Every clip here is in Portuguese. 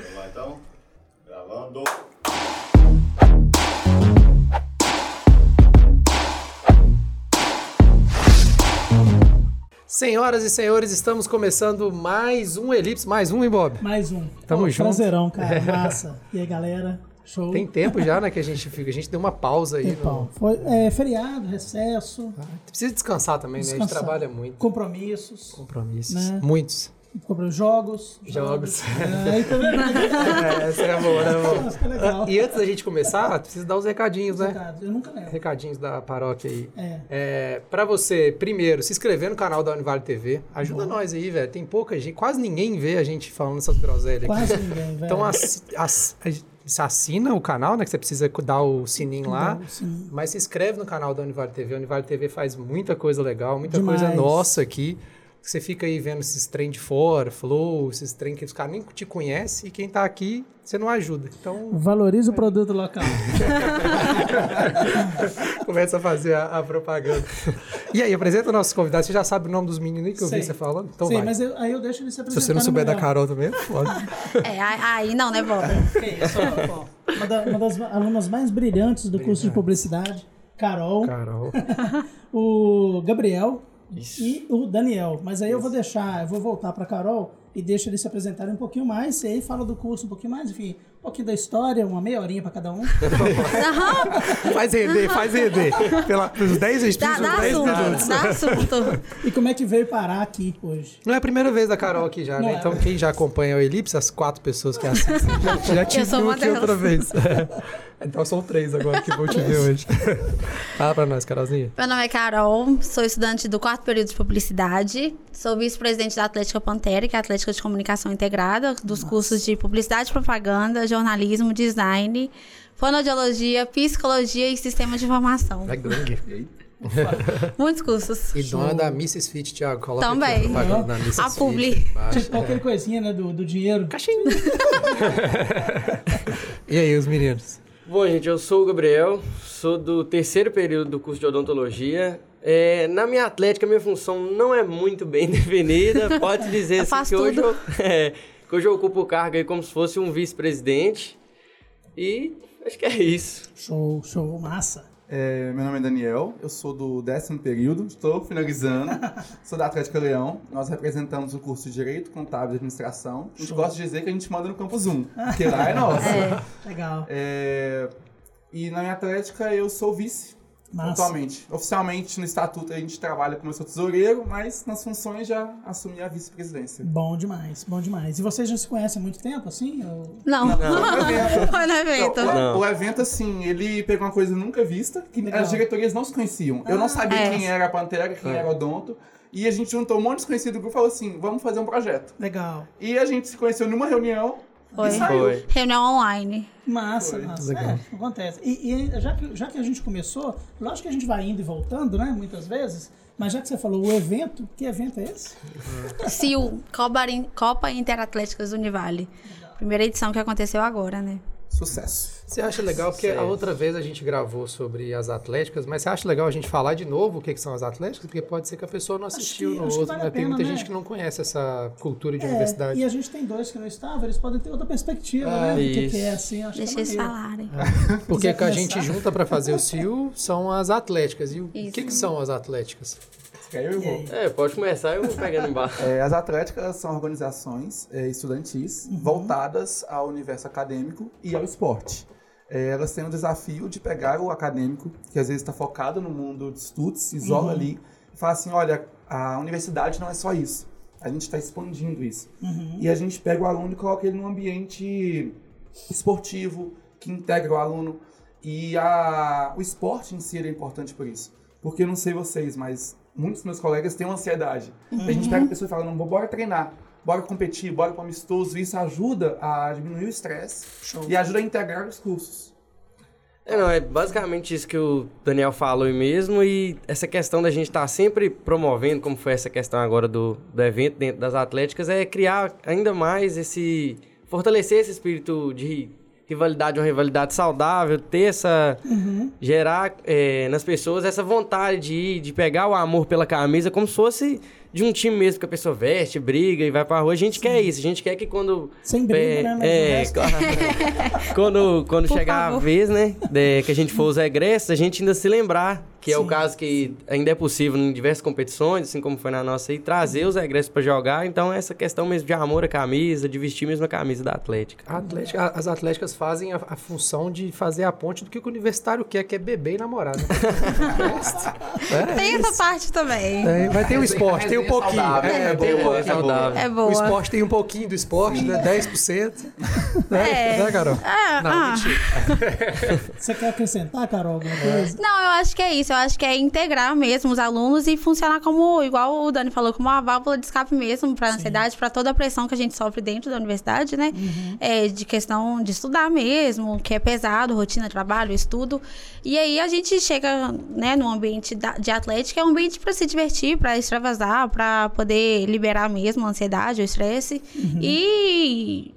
Vamos lá então? Gravando. Senhoras e senhores, estamos começando mais um Elipse, mais um, hein, Bob? Mais um. Tamo Pô, junto. Prazerão, cara. Massa. E aí, galera? Show. Tem tempo já, né, que a gente fica. A gente deu uma pausa aí. Tempão. No... Foi é, feriado, recesso, Precisa descansar também, né? A gente Descansar. trabalha muito. compromissos, Compromissos. Né? Muitos. Comprou jogos. Jogos. É, aí também. É, essa é boa, né, amor? Que legal. E antes da gente começar, precisa dar os recadinhos, né? Cara, Eu nunca lembro. Recadinhos da paróquia aí. É. É, pra você, primeiro, se inscrever no canal da Univale TV. Ajuda nós aí, velho. Tem pouca gente, quase ninguém vê a gente falando essas groselhas aqui. Quase ninguém, velho. Então assi- ass- você assina o canal, né? Que você precisa dar o sininho lá. Sininho. Mas se inscreve no canal da Univale TV. A Univale TV faz muita coisa legal, muita Demais. coisa nossa aqui. Você fica aí vendo esses trem de fora, flow, esses trem que os caras nem te conhecem e quem tá aqui, você não ajuda. Então, Valoriza o produto local. começa a fazer a, a propaganda. E aí, apresenta o nosso convidado. Você já sabe o nome dos meninos aí que eu Sei. vi você falando? Então Sim, vai. mas eu- aí eu deixo ele se Se apresentar. você não souber da. Carol também, é foda. É, aí não, né, Bob? Que. Uma, da- uma das alunas mais brilhantes do curso de publicidade, Carol, Carol. o Gabriel e o Daniel. Mas aí eu vou deixar, eu vou voltar para Carol e deixo eles se apresentarem um pouquinho mais. E aí fala do curso um pouquinho mais, enfim, um pouquinho da história, uma meia horinha para cada um. Faz render, faz render. Pela, pelos 10 Dá, espíritos, dá 10 minutos. assunto, dá assunto. E como é que veio parar aqui hoje? Não é a primeira vez da Carol aqui já, Não né? é. Então quem já acompanha o Elipse, as quatro pessoas que assistem, já, já te viu aqui delas. outra vez. Então são três agora que vão te ver hoje. Fala pra nós, Carolzinha. Meu nome é Carol, sou estudante do quarto período de publicidade, sou vice-presidente da Atlética Pantera, que é a Atlética de Comunicação Integrada, dos cursos de publicidade, propaganda, jornalismo, design, fonoaudiologia, psicologia e sistemas de informação. É gangue. Muitos cursos. E dona da Mrs. Fit, Thiago. Coloca aqui Também. a propaganda da Mrs. A Fit publi. Tipo qualquer coisinha, né, do, do dinheiro. Caixinha. e aí, os meninos? Bom, gente, eu sou o Gabriel, sou do terceiro período do curso de odontologia. É, na minha atlética, minha função não é muito bem definida. Pode dizer assim, que, hoje eu, é, que hoje eu ocupo o cargo aí como se fosse um vice-presidente. E acho que é isso. Show, show, massa. É, meu nome é Daniel, eu sou do décimo período, estou finalizando, sou da Atlética Leão. Nós representamos o curso de Direito, Contábil e Administração. A gente gosta de dizer que a gente manda no Campus 1, porque lá é nosso. Legal. É, e na minha Atlética eu sou vice, Massa. atualmente. Oficialmente no estatuto a gente trabalha como eu sou tesoureiro, mas nas funções já assumi a vice-presidência. Bom demais, bom demais. E vocês já se conhecem há muito tempo, assim? Ou- Não, Não, evento. foi no evento. Não, o- Não. O, evento, assim, ele pegou uma coisa nunca vista, que Legal. as diretorias não se conheciam. Eu não sabia é. quem era a Pantera, quem era o Odonto. E a gente juntou um monte de desconhecido do grupo e falou assim, vamos fazer um projeto. Legal. E a gente se conheceu numa reunião Foi. Foi. Reunião online. Massa, Foi. massa. É, acontece. E, e já, que, já que a gente começou, lógico que a gente vai indo e voltando, né? Muitas vezes. Mas já que você falou o evento, que evento é esse? CIU, Copa, Copa Interatléticas Univale. Primeira edição que aconteceu agora, né? Sucesso. Você acha legal, porque a outra vez a gente gravou sobre as atléticas, mas você acha legal a gente falar de novo o que, que são as atléticas? Porque pode ser que a pessoa não assistiu que- no outro, vale né? Tem pena, muita né? gente que não conhece essa cultura de É, universidade. e a gente tem dois que não estavam, eles podem ter outra perspectiva, Ah, né? Do que, isso. que é assim, acho Deixa que é eles falarem. Porque quiser que a gente junta para fazer o CIO são as atléticas. E o Isso. que, que são as atléticas? Quer eu, vou. É, pode começar, eu vou pegando embaixo. É, as atléticas são organizações é, estudantis voltadas ao universo acadêmico e ao esporte. É, elas têm o desafio de pegar o acadêmico, que às vezes está focado no mundo de estudos, se isola ali, e fala assim, olha, a universidade não é só isso. A gente está expandindo isso. E a gente pega o aluno e coloca ele num ambiente esportivo, que integra o aluno. E a, o esporte em si é importante por isso. Porque eu não sei vocês, mas muitos dos meus colegas têm uma ansiedade. A gente pega a pessoa e fala, não, bora treinar, bora competir, bora para amistoso. Isso ajuda a diminuir o estresse e ajuda a integrar os cursos. É, não, é basicamente isso que o Daniel falou aí mesmo, e essa questão da gente estar sempre promovendo, como foi essa questão agora do, do evento dentro das atléticas, é criar ainda mais esse. fortalecer esse espírito de rivalidade, uma rivalidade saudável, ter essa. gerar é, nas pessoas essa vontade de ir, de pegar o amor pela camisa, como se fosse de um time mesmo que a pessoa veste, briga e vai pra rua. A gente quer isso. A gente quer que quando. Sem briga, né? Mas É, quando, quando Por chegar a favor. vez, né? de- que a gente for os egressos, a gente ainda se lembrar. Que é o Sim. caso que ainda é possível em diversas competições, assim como foi na nossa aí, trazer os egressos pra jogar. Então, essa questão mesmo de amor à camisa, de vestir mesmo a camisa da Atlética. A Atlética- as atléticas fazem a, a função de fazer a ponte do que o universitário quer, que é beber e namorar. Né? é, Tem essa parte também. Tem- vai ter o esporte, tem um resenha pouquinho. saudável, É, é tem um boa, pouquinho. é saudável. É boa. O esporte tem um pouquinho do esporte, né? 10%. Né, É. né Carol? Ah, Não, ah. mentira. Você quer acrescentar, Carol, alguma coisa? Não, eu acho que é isso. Eu acho que é integrar mesmo os alunos e funcionar como, igual o Dani falou, como uma válvula de escape mesmo para a ansiedade, para toda a pressão que a gente sofre dentro da universidade, né? É, de questão de estudar mesmo, que é pesado, rotina, trabalho, estudo. E aí a gente chega, né, no ambiente de atlética, é um ambiente para se divertir, para extravasar, para poder liberar mesmo a ansiedade, o estresse e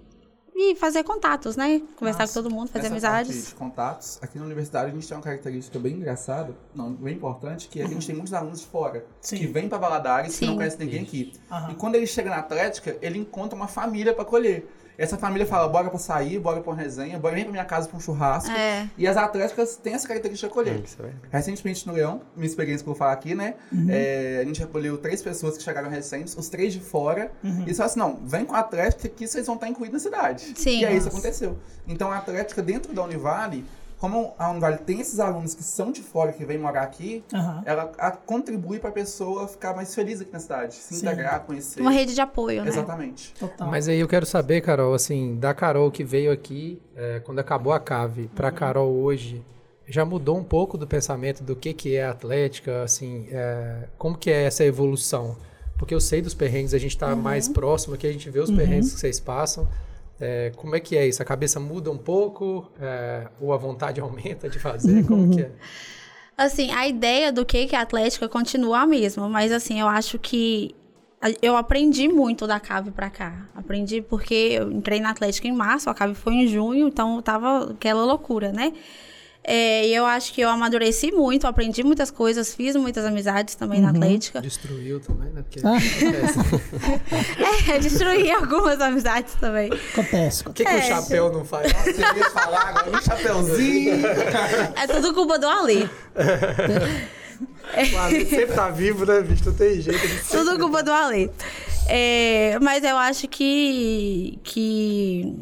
e fazer contatos, né? Conversar Nossa. com todo mundo, fazer Essa parte amizades. de contatos, aqui na universidade a gente tem uma característica bem engraçada, não, bem importante, que a gente tem muitos alunos de fora, Sim. que vêm para Valadares, que não Sim. conhecem ninguém aqui. Aham. E quando ele chega na Atlética, ele encontra uma família para acolher. Essa família fala, bora pra sair, bora pra uma resenha, bora vem pra minha casa pra um churrasco. É. E as atléticas têm essa característica de acolher. Isso é. Recentemente no Leão, minha experiência que eu vou falar aqui, né? Uhum. é, a gente acolheu três pessoas que chegaram recentes, os três de fora. Uhum. E só assim, não, vem com a Atlética que vocês vão estar incluídos na cidade. Sim. E aí isso Nossa. aconteceu. Então a Atlética dentro da Univale, como a Univale tem esses alunos que são de fora, que vêm morar aqui, Aham. ela a- contribui pra pessoa ficar mais feliz aqui na cidade. Se Sim. integrar, conhecer. Uma rede de apoio, né? Exatamente. Total. Mas aí eu quero saber, Carol, assim, da Carol que veio aqui é, quando acabou a cave, pra Carol hoje, já mudou um pouco do pensamento do que, que é a atlética, assim, é, como que é essa evolução? Porque eu sei dos perrengues, a gente tá mais próximo aqui, a gente vê os perrengues que vocês passam. É, como é que é isso? A cabeça muda um pouco? É, ou a vontade aumenta de fazer? Como que é? Assim, a ideia do que é Atlética continua a mesma, mas assim, eu acho que eu aprendi muito da Cave pra cá. Aprendi porque eu entrei na Atlética em março, a Cave foi em junho, então tava aquela loucura, né? É, e eu acho que eu amadureci muito, aprendi muitas coisas, fiz muitas amizades também na Atlética. Destruiu também, né? Porque Ah. acontece. É, destruí algumas amizades também. Acontece. O que, que o chapéu não faz? Você ia falar agora, um chapeuzinho. É tudo culpa do Ali. O Ale sempre tá vivo, né, bicho? Não tem jeito. Tudo culpa do Ale. É, mas eu acho que, que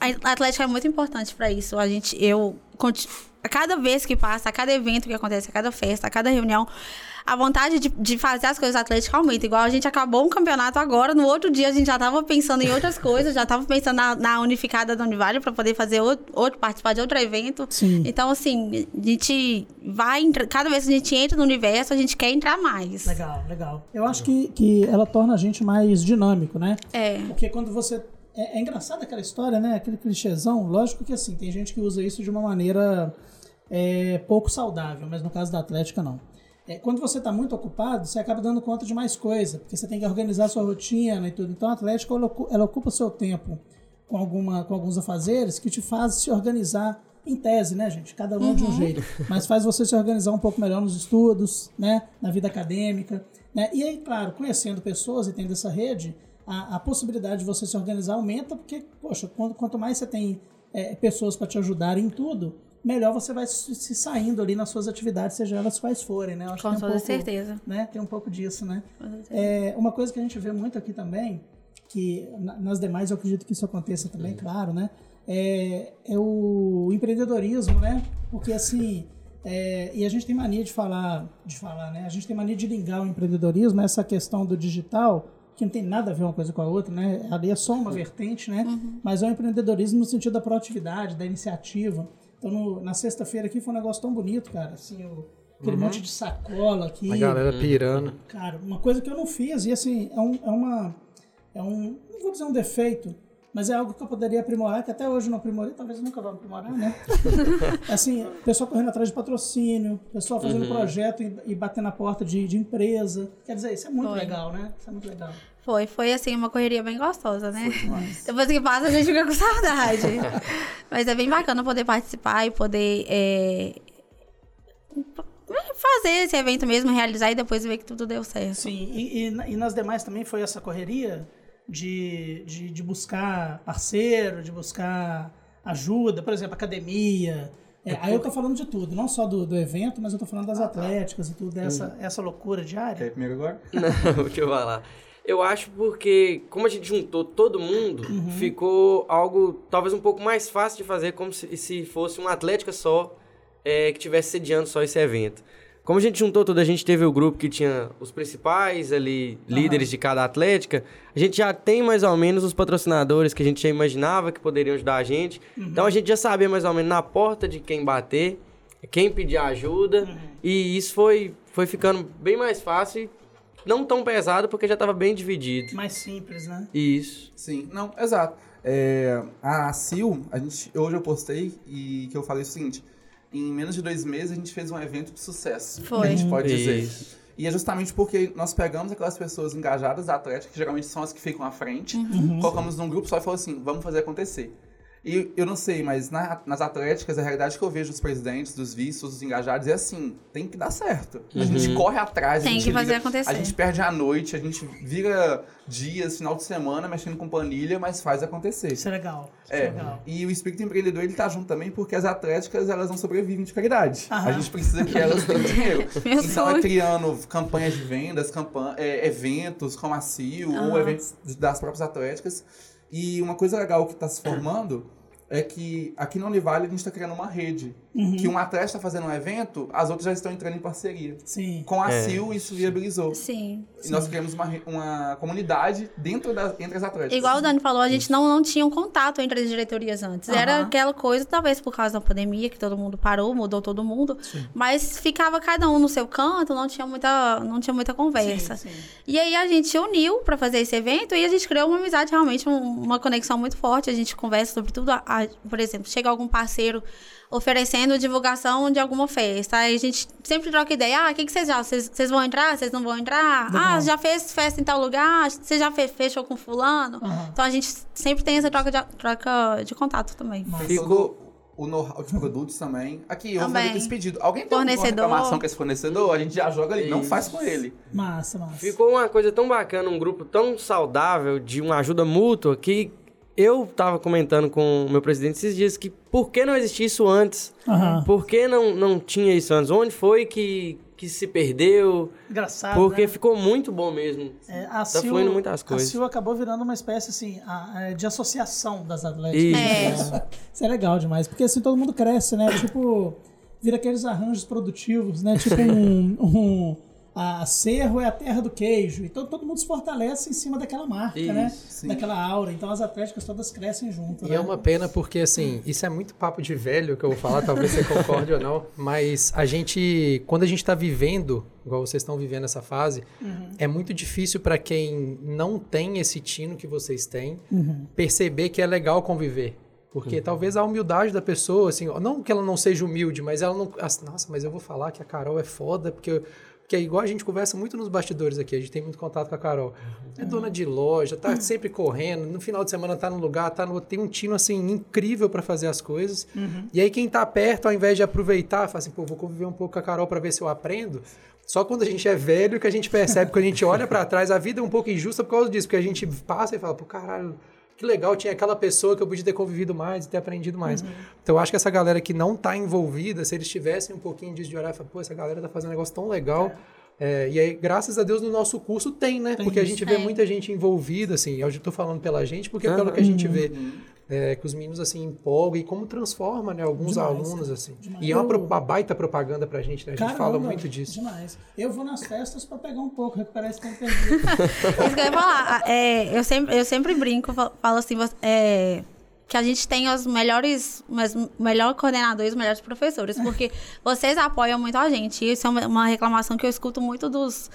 a Atlética é muito importante pra isso. A gente, eu, a cada vez que passa, a cada evento que acontece, a cada festa, a cada reunião, a vontade de, de fazer as coisas da Atlética aumenta. Igual a gente acabou um campeonato agora, no outro dia a gente já tava pensando em outras coisas, já tava pensando na, na unificada da Univale pra poder fazer outro, outro, participar de outro evento. Sim. Então, assim, a gente vai, cada vez que a gente entra no universo, a gente quer entrar mais. Legal, legal. Eu acho que, que ela torna a gente mais dinâmico, né? É. Porque quando você. É, é engraçado aquela história, né? Aquele clichêzão. Lógico que assim, tem gente que usa isso de uma maneira é, pouco saudável, mas no caso da Atlética, não. É, quando você está muito ocupado, você acaba dando conta de mais coisa, porque você tem que organizar sua rotina e tudo. Então a Atlética ela, ocu- ela ocupa o seu tempo com, alguma, com alguns afazeres que te fazem se organizar em tese, né, gente? Cada um de um jeito. Mas faz você se organizar um pouco melhor nos estudos, né? Na vida acadêmica. Né? E aí, claro, conhecendo pessoas e tendo essa rede, a, a possibilidade de você se organizar aumenta, porque, poxa, quando, quanto mais você tem é, pessoas para te ajudar em tudo, melhor você vai se, se saindo ali nas suas atividades, seja elas quais forem, né? Eu acho Com que tem um toda pouco, certeza. Né? Tem um pouco disso, né? É, uma coisa que a gente vê muito aqui também, que na- nas demais eu acredito que isso aconteça também, claro, né? É, é o empreendedorismo, né? Porque assim, é, e a gente tem mania de falar, de falar, né? A gente tem mania de ligar o empreendedorismo, essa questão do digital, que não tem nada a ver uma coisa com a outra, né? Ali é só uma vertente, né? Mas é o empreendedorismo no sentido da proatividade, da iniciativa. Então, no- na sexta-feira aqui foi um negócio tão bonito, cara. Assim, o- aquele monte de sacola aqui. A galera pirando. Cara, uma coisa que eu não fiz, e assim, é, um, é uma. É um. Não vou dizer um defeito, mas é algo que eu poderia aprimorar, que até hoje eu não aprimorei, talvez eu nunca vou aprimorar, né? assim, pessoal correndo atrás de patrocínio, pessoal fazendo projeto e, e batendo na porta de, de empresa. Quer dizer, isso é muito Foi. legal, né? Isso é muito legal. Foi, foi assim, uma correria bem gostosa, né? Depois que passa, a gente fica com saudade. Mas é bem bacana poder participar e poder é, fazer esse evento mesmo, realizar e depois ver que tudo deu certo. Sim, e, e, e nas demais também foi essa correria de, de, de buscar parceiro, de buscar ajuda, por exemplo, academia. É, aí eu tô falando de tudo, não só do, do evento, mas eu tô falando das atléticas e tudo, dessa essa loucura Quer diária. ir primeiro agora? Não, deixa eu falar. Eu acho porque, como a gente juntou todo mundo, ficou algo talvez um pouco mais fácil de fazer, como se, se fosse uma atlética só é, que tivesse sediando só esse evento. Como a gente juntou tudo, a gente teve o grupo que tinha os principais ali, líderes de cada atlética, a gente já tem mais ou menos os patrocinadores que a gente já imaginava que poderiam ajudar a gente. Então a gente já sabia mais ou menos na porta de quem bater, quem pedir ajuda, e isso foi, foi ficando bem mais fácil e não tão pesado porque já estava bem dividido. Mais simples, né? Isso. Sim, não, exato. É, a CIL, a gente, hoje eu postei e que eu falei o seguinte: em menos de dois meses a gente fez um evento de sucesso. Foi. A gente pode dizer. Isso. E é justamente porque nós pegamos aquelas pessoas engajadas da Atlética, que geralmente são as que ficam à frente, colocamos num grupo só e falou assim: vamos fazer acontecer. E eu não sei, mas na- nas atléticas, a realidade que eu vejo dos presidentes, dos vistos, dos engajados, é assim: tem que dar certo. A gente corre atrás, a Tem gente que fazer liga- acontecer. A gente perde a noite, a gente vira dias, final de semana, mexendo com planilha, mas faz acontecer. Isso é legal. Isso é, É, legal. e o espírito empreendedor ele tá junto também porque as atléticas elas não sobrevivem de caridade. Aham. A gente precisa que elas tenham dinheiro. Então é criando campanhas de vendas, campan é, eventos como a CIO ou eventos das próprias atléticas. E uma coisa legal que está se formando é que aqui na Univale a gente está criando uma rede. Que um atleta está fazendo um evento, as outras já estão entrando em parceria. Sim. Com a É. CIO isso viabilizou. Sim. E nós criamos uma, uma comunidade dentro da, entre as atléticas. Igual o Dani falou, a gente não, não tinha um contato entre as diretorias antes. Era Aham. aquela coisa, talvez por causa da pandemia, que todo mundo parou, mudou todo mundo. Mas ficava cada um no seu canto, não tinha muita, não tinha muita conversa. Sim, sim. E aí a gente se uniu pra fazer esse evento e a gente criou uma amizade, realmente, um- uma conexão muito forte. A gente conversa sobre tudo. A- a- por exemplo, chega algum parceiro oferecendo divulgação de alguma festa. Aí a gente sempre troca ideia. Ah, o que, que vocês já? Vocês vocês vão entrar? Vocês não vão entrar? Ah, já fez festa em tal lugar? Você já fe- fechou com fulano? Aham. Então a gente sempre tem essa troca de, troca de contato também. Ficou o know-how de produtos também. Aqui, eu vou Também. fazer esse pedido. Alguém tem Fornecedor. reclamação com esse fornecedor? A gente já joga ali, não faz com ele. Massa, massa. Ficou uma coisa tão bacana, um grupo tão saudável, de uma ajuda mútua, que eu tava comentando com o meu presidente esses dias que por que não existia isso antes? Aham. Por que não, não tinha isso antes? Onde foi que, que se perdeu? Engraçado, Porque né? ficou muito bom mesmo. É, a Tá CIO, fluindo muitas A coisas. CIO acabou virando uma espécie assim, a- a- de associação das atléticas. Isso. É. Isso é legal demais, porque assim todo mundo cresce, né? Tipo, vira aqueles arranjos produtivos, né? Tipo um. um a Cerro é a terra do queijo. Então todo mundo se fortalece em cima daquela marca, né? Isso, sim. Daquela aura. Então as atléticas todas crescem junto. E né? é uma pena porque, assim, isso é muito papo de velho que eu vou falar, talvez você concorde ou não, mas a gente, quando a gente está vivendo, igual vocês estão vivendo essa fase, é muito difícil para quem não tem esse tino que vocês têm, perceber que é legal conviver. Porque talvez a humildade da pessoa, assim, não que ela não seja humilde, mas ela não. assim, Nossa, mas eu vou falar que a Carol é foda, porque. Porque é igual a gente conversa muito nos bastidores aqui, a gente tem muito contato com a Carol. É dona de loja, tá sempre correndo, no final de semana tá no lugar, tá no, tem um tino assim incrível para fazer as coisas. E aí quem tá perto, ao invés de aproveitar, fala assim, pô, vou conviver um pouco com a Carol para ver se eu aprendo. Só quando a gente é velho que a gente percebe, quando a gente olha para trás, a vida é um pouco injusta por causa disso, porque a gente passa e fala, pô, caralho, que legal, tinha aquela pessoa que eu podia ter convivido mais e ter aprendido mais. Então eu acho que essa galera que não tá envolvida, se eles tivessem um pouquinho disso de olhar e falar, pô, essa galera tá fazendo um negócio tão legal. É, e aí, graças a Deus, no nosso curso tem, né? porque a gente vê Tem. muita gente envolvida, assim. Eu já tô falando pela gente, porque pelo que a gente vê, é, que os meninos, assim, empolgam e como transforma, né? Alguns Demais, alunos, assim. demais. E é uma, uma baita propaganda pra gente, né? A gente fala Caramba, muito disso. Demais. Eu vou nas festas pra pegar um pouco, recuperar esse tempo perdido. Isso que eu ia falar. É, eu, sempre, eu sempre brinco, fa- falo assim, é, que a gente tem os melhores, os melhores coordenadores, os melhores professores, porque vocês apoiam muito a gente. Isso é uma reclamação que eu escuto muito dos.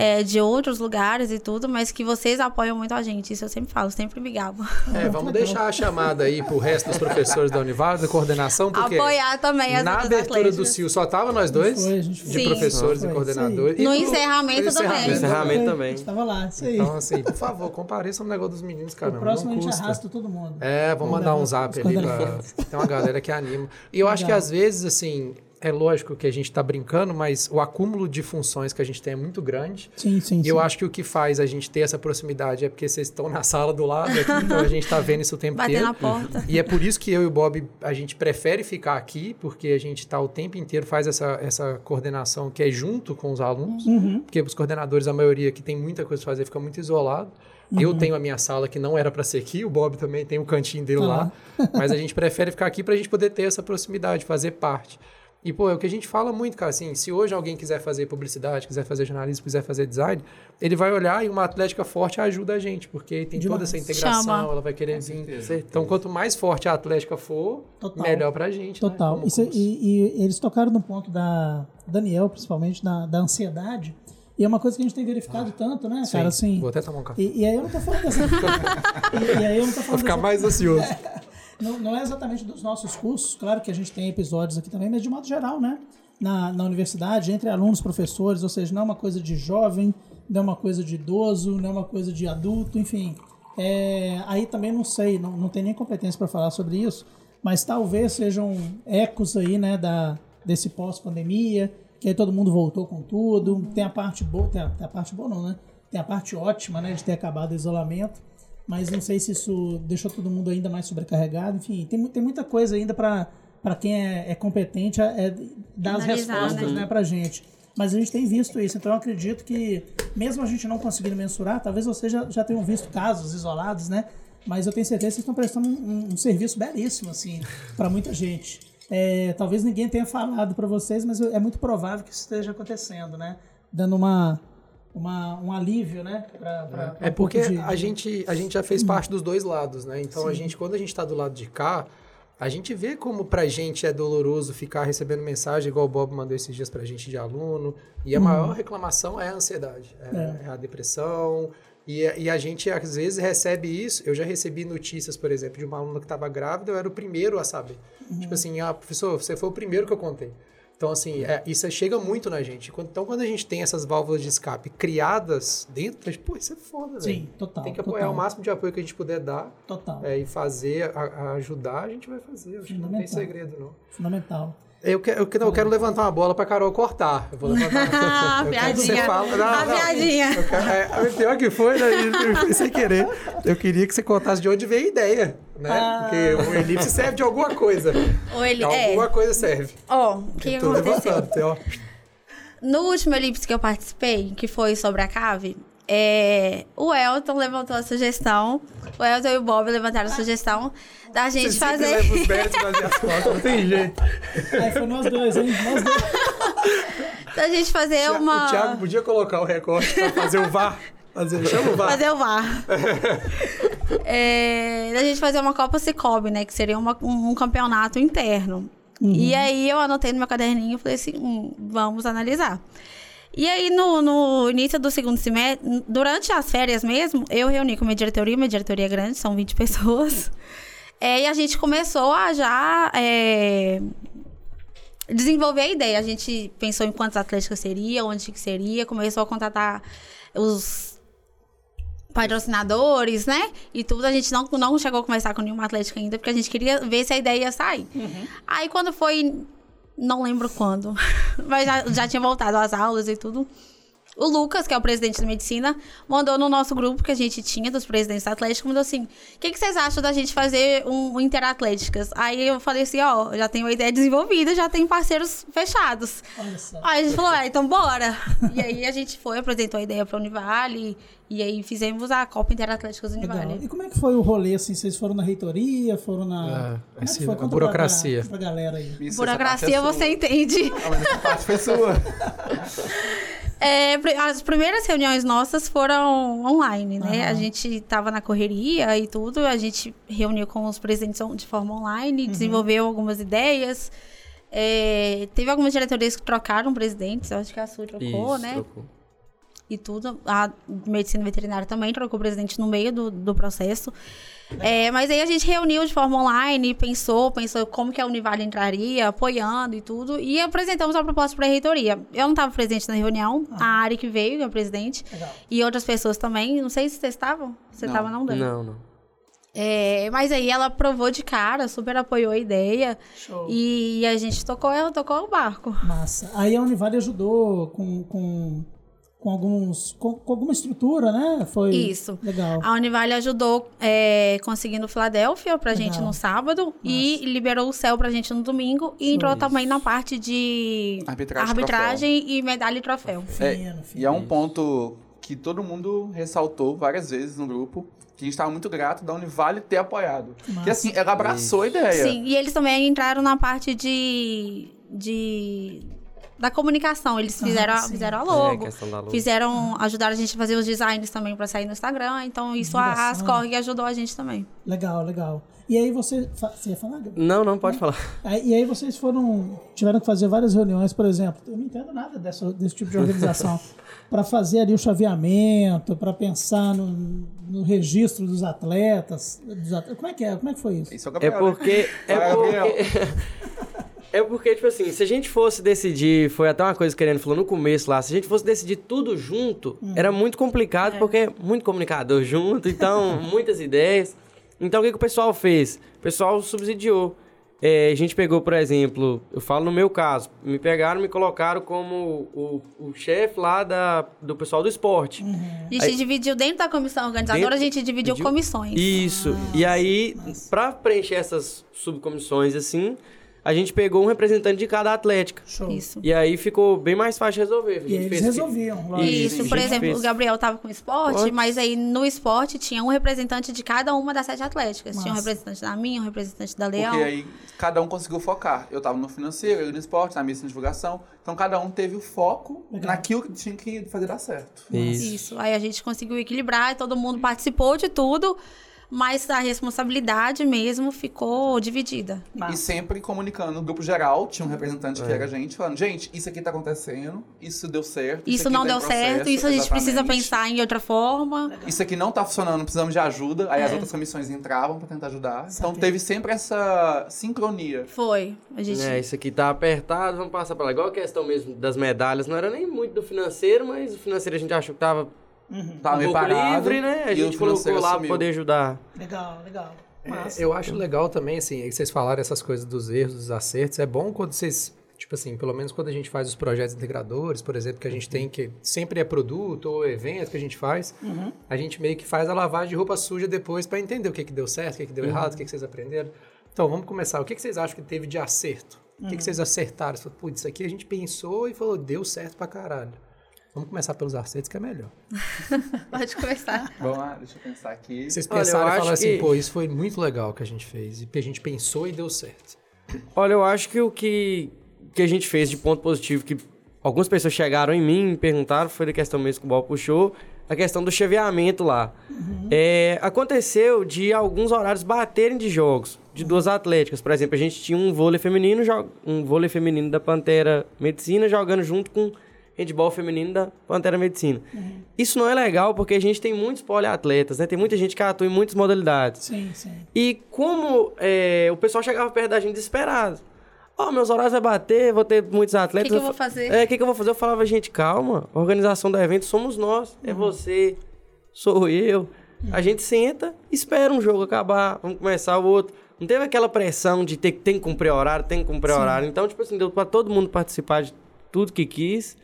É, de outros lugares e tudo, mas que vocês apoiam muito a gente. Isso eu sempre falo, sempre me gabo. É, vamos deixar a chamada aí pro resto dos professores da Univale, da coordenação, porque Apoiar também as na abertura do. CIO só tava nós dois, Foi, a gente foi. de Sim. professores Foi, e coordenadores. E No pro- encerramento no também. No encerramento também. A gente tava lá, isso aí. Então, assim, por favor, compareçam no negócio dos meninos, cara. o próximo a não gente custa. arrasta todo mundo. É, vamos mandar um zap ali pra... Tem uma galera que anima. E eu acho que às vezes, assim, é lógico que a gente está brincando, mas o acúmulo de funções que a gente tem é muito grande. Sim, sim, E sim. eu acho que o que faz a gente ter essa proximidade é porque vocês estão na sala do lado aqui, então a gente está vendo isso o tempo Bater na inteiro. porta. E é por isso que eu e o Bob, a gente prefere ficar aqui, porque a gente está o tempo inteiro, faz essa, essa coordenação que é junto com os alunos, Uhum. porque os coordenadores, a maioria que tem muita coisa para fazer, fica muito isolado. Eu Uhum. tenho a minha sala que não era para ser aqui, o Bob também tem o cantinho dele Ah. lá, mas a gente prefere ficar aqui para a gente poder ter essa proximidade, fazer parte. E, pô, é o que a gente fala muito, cara, assim, se hoje alguém quiser fazer publicidade, quiser fazer jornalismo, quiser fazer design, ele vai olhar e uma atlética forte ajuda a gente, porque tem toda Demais. essa integração, Chama. ela vai querer vir. certeza. Então, quanto mais forte a atlética for, Total. melhor pra gente. né, Total. como Isso- curso. e, e eles tocaram no ponto da Daniel, principalmente, da, da ansiedade. E é uma coisa que a gente tem verificado tanto, né, cara? Assim, Vou até tomar um café. e, e aí eu não tô falando dessa. e, e aí eu não tô Vou falando ficar dessa- mais ansioso. Não, não é exatamente dos nossos cursos, claro que a gente tem episódios aqui também, mas de modo geral, né? Na, na universidade, entre alunos, professores, ou seja, não é uma coisa de jovem, não é uma coisa de idoso, não é uma coisa de adulto, enfim. É, aí também não sei, não, não tenho nem competência para falar sobre isso, mas talvez sejam ecos aí, né, da, desse pós-pandemia, que aí todo mundo voltou com tudo. Tem a parte boa, tem a, tem a parte boa não, né? Tem a parte ótima, né, de ter acabado o isolamento mas não sei se isso deixou todo mundo ainda mais sobrecarregado. Enfim, tem, tem muita coisa ainda para quem é, é competente é, dar as respostas né? né, para gente. Mas a gente tem visto isso, então eu acredito que, mesmo a gente não conseguindo mensurar, talvez vocês já, já tenham visto casos isolados, né? Mas eu tenho certeza que vocês estão prestando um, um- um serviço belíssimo, assim, para muita gente. É, talvez ninguém tenha falado para vocês, mas é muito provável que isso esteja acontecendo, né? Dando uma, uma, um alívio, né? Pra, pra- É um pouco porque de- a, gente, a gente já fez parte dos dois lados, né? Então, a Sim. gente, quando a gente tá do lado de cá, a gente vê como pra gente é doloroso ficar recebendo mensagem, igual o Bob mandou esses dias pra gente de aluno. E a maior reclamação é a ansiedade, é, é a depressão. E, e a gente, às vezes, recebe isso. Eu já recebi notícias, por exemplo, de uma aluna que estava grávida, eu era o primeiro a saber. Tipo assim, ah, professor, você foi o primeiro que eu contei. Então, assim, é, isso chega muito na gente. Então, quando a gente tem essas válvulas de escape criadas dentro, pô, isso é foda, velho. Sim, total. Tem que apoiar total, o máximo de apoio que a gente puder dar Total. é, e fazer, a, a ajudar, a gente vai fazer. Acho que não tem segredo, não. Fundamental. Eu, que, eu, que- não, eu quero levantar uma bola pra Carol cortar. Eu vou levantar. Ah, eu que você piadinha. fala. Não, A não. piadinha. Eu quero- é, o pior que foi, né? eu sem querer. Eu queria que você contasse de onde veio a ideia, né? Ah. Porque o elipse serve de alguma coisa. Ou ele, é, Alguma coisa serve. ó, o que Tô aconteceu? levantando, ó. No último elipse que eu participei, que foi sobre a cave, é, o Elton levantou a sugestão, o Elton e o Bob levantaram a sugestão da gente Você fazer. leva os méritos nas minhas costas, não tem jeito. Aí foi nós dois, hein? Nós dois. da gente fazer uma. O Thiago podia colocar o recorte pra fazer o VAR. Fazer, chama o VAR. Fazer o VAR. é, da gente fazer uma Copa Cicobi, né? Que seria uma- um, um campeonato interno. E aí eu anotei no meu caderninho e falei assim: hum, vamos analisar. E aí, no, no início do segundo semestre, durante as férias mesmo, eu reuni com minha diretoria, minha diretoria é grande, são 20 pessoas. É, e a gente começou a já é, desenvolver a ideia. A gente pensou em quantas atléticas seria, onde que seria, começou a contratar os patrocinadores, né? E tudo. A gente não, não chegou a conversar com nenhuma atlética ainda, porque a gente queria ver se a ideia ia sair. Aí quando foi. Não lembro quando, mas já, já tinha voltado às aulas e tudo. O Lucas, que é o presidente da medicina, mandou no nosso grupo que a gente tinha dos presidentes atléticos, mandou assim: o que, que vocês acham da gente fazer um, um Interatléticas? Aí eu falei assim: ó, já tenho a ideia desenvolvida, já tenho parceiros fechados. Olha só. Aí a gente falou: é, então bora. e aí a gente foi, apresentou a ideia pra Univale, e aí fizemos a Copa Interatléticas Legal. Univale. E como é que foi o rolê, assim? Vocês foram na reitoria, foram na... Ah, Como é que esse- foi? a burocracia. Pra, pra galera aí. Isso, Burocracia essa parte é você entende. Ah, mas essa parte foi sua. É, as primeiras reuniões nossas foram online, né? Aham. A gente tava na correria e tudo, a gente reuniu com os presidentes de forma online, Uhum. desenvolveu algumas ideias. É, teve algumas diretorias que trocaram presidentes, eu acho que a Sul trocou, Isso, né? trocou. E tudo. A medicina veterinária também trocou o presidente no meio do, do processo. É, mas aí a gente reuniu de forma online, pensou, pensou como que a Univale entraria, apoiando e tudo, e apresentamos a proposta para a reitoria. Eu não estava presente na reunião, a Ari que veio, que é a presidente, Legal. e outras pessoas também. Não sei se vocês estavam. Você Não. estava não, Dani? Não, não. É, mas aí ela provou de cara, super apoiou a ideia. Show. E a gente tocou, ela tocou o barco. Massa. Aí a Univale ajudou com, com, com alguns. Com, com alguma estrutura, né? Foi. Isso. Legal. A Univale ajudou é, conseguindo Filadélfia pra gente Legal. no sábado e liberou o céu pra gente no domingo. E entrou também na parte de Arbitragem e arbitragem e medalha e troféu. Fino, fino. E é um ponto que todo mundo ressaltou várias vezes no grupo, que a gente estava muito grato da Univale ter apoiado. massa. Que assim, ela abraçou a ideia. Sim, e eles também entraram na parte de. de da comunicação. Eles fizeram, a- sim. fizeram a É, logo. questão da logo. Fizeram, ajudaram a gente a fazer os designs também pra sair no Instagram. Então, isso a. Ascorg ajudou a gente também. Legal, legal. E aí você. Você ia falar, Gabriel? Não, não, pode falar. Aí- e aí vocês foram. Tiveram que fazer várias reuniões, por exemplo. Eu não entendo nada dessa, desse tipo de organização. para fazer ali o chaveamento, para pensar no, no registro dos atletas, dos atle- Como é que é? Como é que foi isso? Isso é o É Gabriel, né? porque. É Vai, Gabriel. porque. É porque, tipo assim, se a gente fosse decidir, foi até uma coisa que a Karen falou no começo lá, se a gente fosse decidir tudo junto, era muito complicado, porque é muito comunicador junto, então, muitas ideias. Então, o que, que o pessoal fez? O pessoal subsidiou. É, a gente pegou, por exemplo, eu falo no meu caso, me pegaram, me colocaram como o, o chefe lá da, do pessoal do esporte. A gente dividiu dentro da comissão organizadora, Dentro- a gente dividiu dividiu- comissões. Isso. e aí, pra preencher essas subcomissões assim, a gente pegou um representante de cada atlética. Show. Isso. E aí ficou bem mais fácil de resolver. E eles fez- resolviam. lógico. Isso, a por exemplo, fez- o Gabriel tava com esporte, Esporte. mas aí no esporte tinha um representante de cada uma das sete atléticas. Tinha um representante da minha, um representante da Leão. Porque aí cada um conseguiu focar. Eu tava no financeiro, eu no esporte, na missa de divulgação. Então cada um teve o foco Legal. naquilo que tinha que fazer dar certo. Isso. Isso. Aí a gente conseguiu equilibrar, todo mundo participou de tudo, mas a responsabilidade mesmo ficou dividida. E sempre comunicando no grupo geral, tinha um representante É. que era a gente, falando, gente, isso aqui tá acontecendo, isso deu certo. Isso aqui não tá deu processo, certo, isso a gente precisa exatamente. pensar em outra forma. Isso aqui não tá funcionando, precisamos de ajuda. Aí as É. outras comissões entravam pra tentar ajudar. Então teve sempre essa sincronia. Foi. A gente. É, isso aqui tá apertado, vamos passar pra lá. Igual a questão mesmo das medalhas, não era nem muito do financeiro, mas o financeiro a gente achou que tava Tava um meio pouco parado. livre, né? A e gente colocou lá pra assumiu. poder ajudar. Legal, legal. É, Massa. eu acho legal também, assim, que vocês falaram essas coisas dos erros, dos acertos. É bom quando vocês, tipo assim, pelo menos quando a gente faz os projetos integradores, por exemplo, que a gente tem que sempre é produto ou evento que a gente faz, a gente meio que faz a lavagem de roupa suja depois para entender o que, que deu certo, o que, que deu errado, o que, que vocês aprenderam. Então, vamos começar. O que, que vocês acham que teve de acerto? O que, que vocês acertaram? Putz, isso aqui a gente pensou e falou, deu certo pra caralho. Vamos começar pelos acertos, que é melhor. Pode começar. Vamos lá, deixa eu pensar aqui. Vocês Olha, pensaram e acho falaram assim, que- pô, isso foi muito legal que a gente fez. E a gente pensou e deu certo. Olha, eu acho que o que, que a gente fez de ponto positivo, que algumas pessoas chegaram em mim e me perguntaram, foi da questão mesmo que o Bob puxou, a questão do chaveamento lá. É, aconteceu de alguns horários baterem de jogos, de duas atléticas. Por exemplo, a gente tinha um vôlei feminino, um vôlei feminino da Pantera Medicina jogando junto com handball feminino da Pantera Medicina. Isso não é legal porque a gente tem muitos poliatletas, né? Tem muita gente que atua em muitas modalidades. Sim, sim. E como é, o pessoal chegava perto da gente desesperado. Ó, meus horários vai bater, vou ter muitos atletas. que eu vou fa- fazer? É, o que, que eu vou fazer? Eu falava, gente, calma. A organização do evento somos nós. É você, sou eu. A gente senta, espera um jogo acabar, vamos começar o outro. Não teve aquela pressão de ter que tem que cumprir horário, tem que cumprir horário. Então, tipo assim, deu pra todo mundo participar de tudo que quis.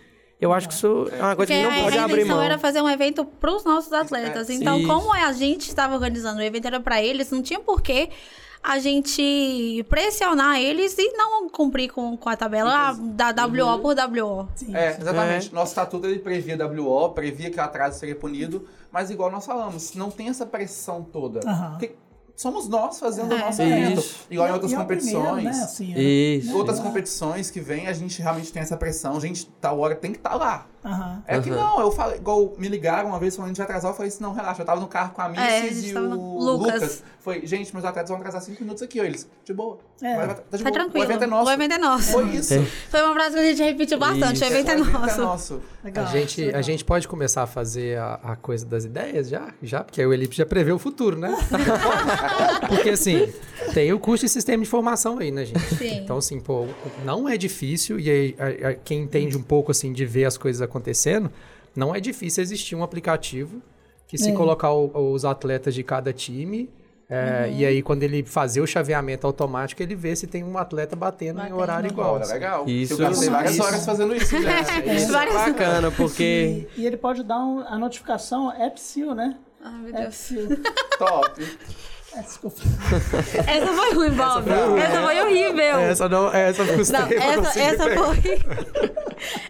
Eu acho que isso é uma coisa Porque que não a, pode a abrir intenção mão. era fazer um evento para os nossos atletas. É, então, isso. como a gente estava organizando o evento era para eles, não tinha porquê a gente pressionar eles e não cumprir com, com a tabela ah, da WO por WO. sim. É, exatamente. É. Nosso estatuto ele previa WO, previa que o atraso seria punido, mas igual nós falamos, não tem essa pressão toda. Aham. Porque somos nós fazendo o É. nosso evento. Isso. Igual E em é- outras e é o primeiro, competições. né, assim, é- Isso. Outras É. competições que vem, a gente realmente tem essa pressão. Gente, tal hora tem que estar lá. Aham. É que não, eu falei, igual me ligaram uma vez falando de atrasar, eu falei assim, não, relaxa, eu tava no carro com a É, a Missis gente e tava o no- Lucas. Lucas. Foi, gente, meus atletas vão atrasar cinco minutos aqui, ó. Eles, de boa. É. Vai- tá de Tá boa. tranquilo. O evento é nosso. O evento é nosso. Foi isso. Foi uma frase que a gente repetiu bastante. Isso. O evento é O evento nosso. nosso. Legal. A gente, legal. a gente pode começar a fazer a, a coisa das ideias já? Já? Porque aí o Elipe já prevê o futuro, né? Porque assim, tem o curso de sistema de informação aí, né, gente? Sim. Então, assim, pô, não é difícil, e aí a- a- quem entende um pouco assim de ver as coisas acontecendo, não é difícil existir um aplicativo que se É. colocar o- os atletas de cada time. É, Uhum. E aí, quando ele fazer o chaveamento automático, ele vê se tem um atleta batendo em Batendo. horário igual. Olha, legal. Isso- Eu gastei várias isso- horas fazendo isso, gente. Isso é bacana, porque... E, e ele pode dar um- a notificação AppSeal, né? Ai, meu Deus. AppSeal. Top. É, desculpa. Essa foi ruim, Bob. Essa foi horrível. Essa não, essa Não, custei pra essa, essa foi.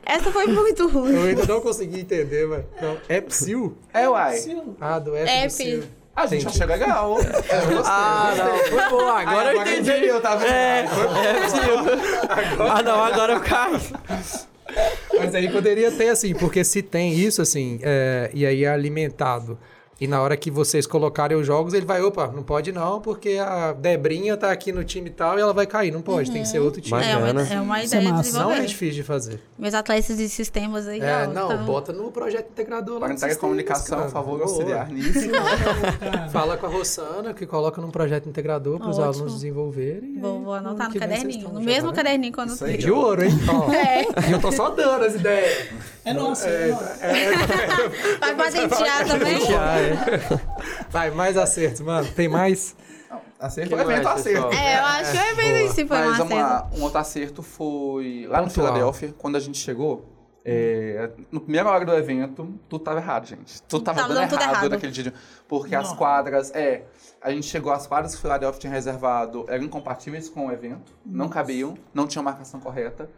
essa foi muito ruim. Eu ainda não consegui entender, mas. Não, é Psyu? É, uai. Ah, do F. App. do Psyu. A gente achou legal. É, eu gostei. Ah, não, foi bom, agora eu entendi. entendeu, tá vendo? É, é possível. Ah, não, agora eu caio. Mas aí poderia ter, assim, porque se tem isso, assim, é, e aí é alimentado. E na hora que vocês colocarem os jogos, ele vai, opa, não pode não, porque a Debrinha tá aqui no time tal e ela vai cair. Não pode, tem que ser outro time. É uma, é uma é ideia de massa. Não é difícil de fazer. Meus atletas de sistemas aí, É, ó, não, bota no projeto integrador lá. Entrega de comunicação, cara. por favor, auxiliar nisso. Fala com a Rossana, que coloca num projeto integrador para os alunos desenvolverem. Vou, vou ano anotar no caderninho. No mesmo caderninho quando Isso aí. De ouro, hein? É, E eu tô só dando as ideias. É nossa, é, nossa. vai patentear também? É. Vai, mais acertos, mano. Tem mais? Acerto o evento, mais, acerto. pessoal? É, eu acho que o evento em si foi Mas vamos acerto. um outro acerto foi lá no. Filadélfia, quando a gente chegou. é, no primeira hora do evento, tudo tava errado, gente. Tudo tava, Tava dando dando tudo errado, errado. naquele dia. Porque as Não. quadras, é. A gente chegou, as quadras que Filadélfia tinha reservado eram incompatíveis com o evento, não cabiam, não tinham marcação correta.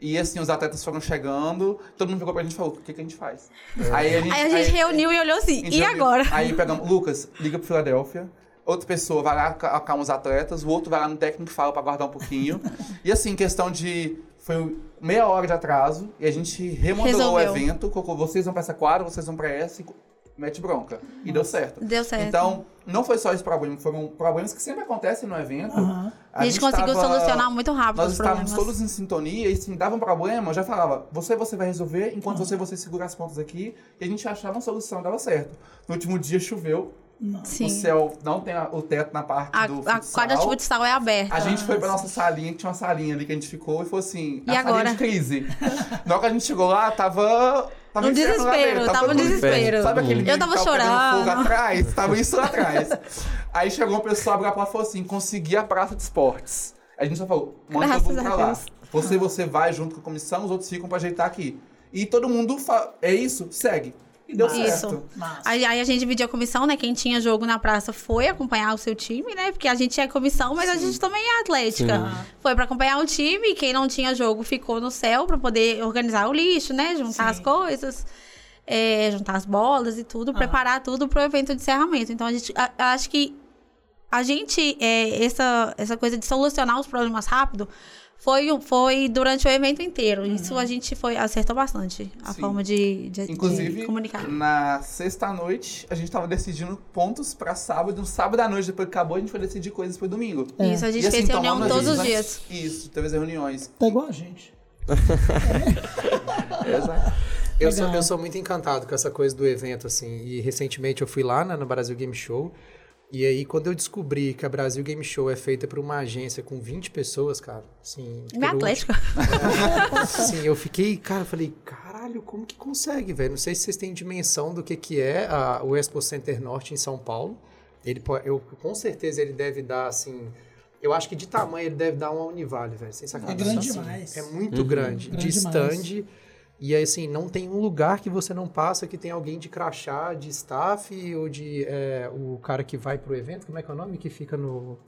E assim, os atletas foram chegando, todo mundo ficou pra gente e falou: o que, que a gente faz? Aí a gente, Aí a gente reuniu e olhou assim, e reuniu. agora? Aí pegamos, Lucas, liga pro Filadélfia. Outra pessoa vai lá, ca- acalma os atletas. O outro vai lá no técnico e fala pra guardar um pouquinho. e assim, questão de. Foi meia hora de atraso e a gente remodelou Resolveu. o evento. Colocou, vocês vão pra essa quadra, vocês vão pra essa e mete bronca. E deu certo. Deu certo. Então, não foi só esse problema, foram problemas que sempre acontecem no evento. Aham. a gente conseguiu tava- solucionar muito rápido nós os estávamos problemas. todos em sintonia e se dava um problema, eu já falava, você você vai resolver, enquanto você você segura as pontas aqui, e a gente achava uma solução, dava certo. No último dia choveu, Sim. o céu não tem a- o teto na parte A, do a quadra de futsal é aberta. A gente foi pra nossa salinha, que tinha uma salinha ali que a gente ficou, e falou assim, E a agora? salinha de crise. Na hora que a gente chegou lá, tava... Tava lá desespero, tava todo mundo- desespero. Sabe aquele Eu tava que chorando. fogo atrás? Tava isso atrás. Aí chegou uma pessoa, abriu a porta e falou assim, consegui a praça de esportes. A gente só falou, manda todo mundo pra lá. Deus. Você, você vai junto com a comissão, os outros ficam pra ajeitar aqui. E todo mundo fala, é isso? Segue. E deu Isso. certo. Aí, aí a gente dividiu a comissão, né? Quem tinha jogo na praça foi acompanhar o seu time, né? Porque a gente é comissão, mas a gente também é atlética. Foi pra acompanhar o time, e quem não tinha jogo ficou no céu pra poder organizar o lixo, né? Juntar as Sim. coisas, é, juntar as bolas e tudo, preparar tudo pro evento de encerramento. Então a gente a- eu acho que a gente, é, essa, essa coisa de solucionar os problemas rápido foi, foi durante o evento inteiro. Isso a gente foi, acertou bastante. A Sim. forma de, de, de Inclusive, comunicar. na sexta-noite, a gente tava decidindo pontos pra sábado. No sábado à noite, depois que acabou, a gente foi decidir coisas pro domingo. Isso, a gente E assim, fez reunião tomando todos os as- dias. Isso, teve as reuniões. Tá igual a gente. Exato. Eu sou, eu sou muito encantado com essa coisa do evento, assim. E recentemente eu fui lá né, no Brasil Game Show. E aí, quando eu descobri que a Brasil Game Show é feita por uma agência com 20 pessoas, cara, assim. Na por Atlética. Sim, eu fiquei, cara, eu falei, caralho, como que consegue, velho? Não sei se vocês têm dimensão do que, que é a- o Expo Center Norte em São Paulo. Ele, eu, com certeza ele deve dar, assim. Eu acho que de tamanho ele deve dar uma Univale, velho. Sem sacanagem. É grande Assim, demais. É muito grande. Grande de demais. E aí, assim, não tem um lugar que você não passa que tem alguém de crachá, de staff, ou de é, o cara que vai pro evento, como é que é o nome? Que fica no.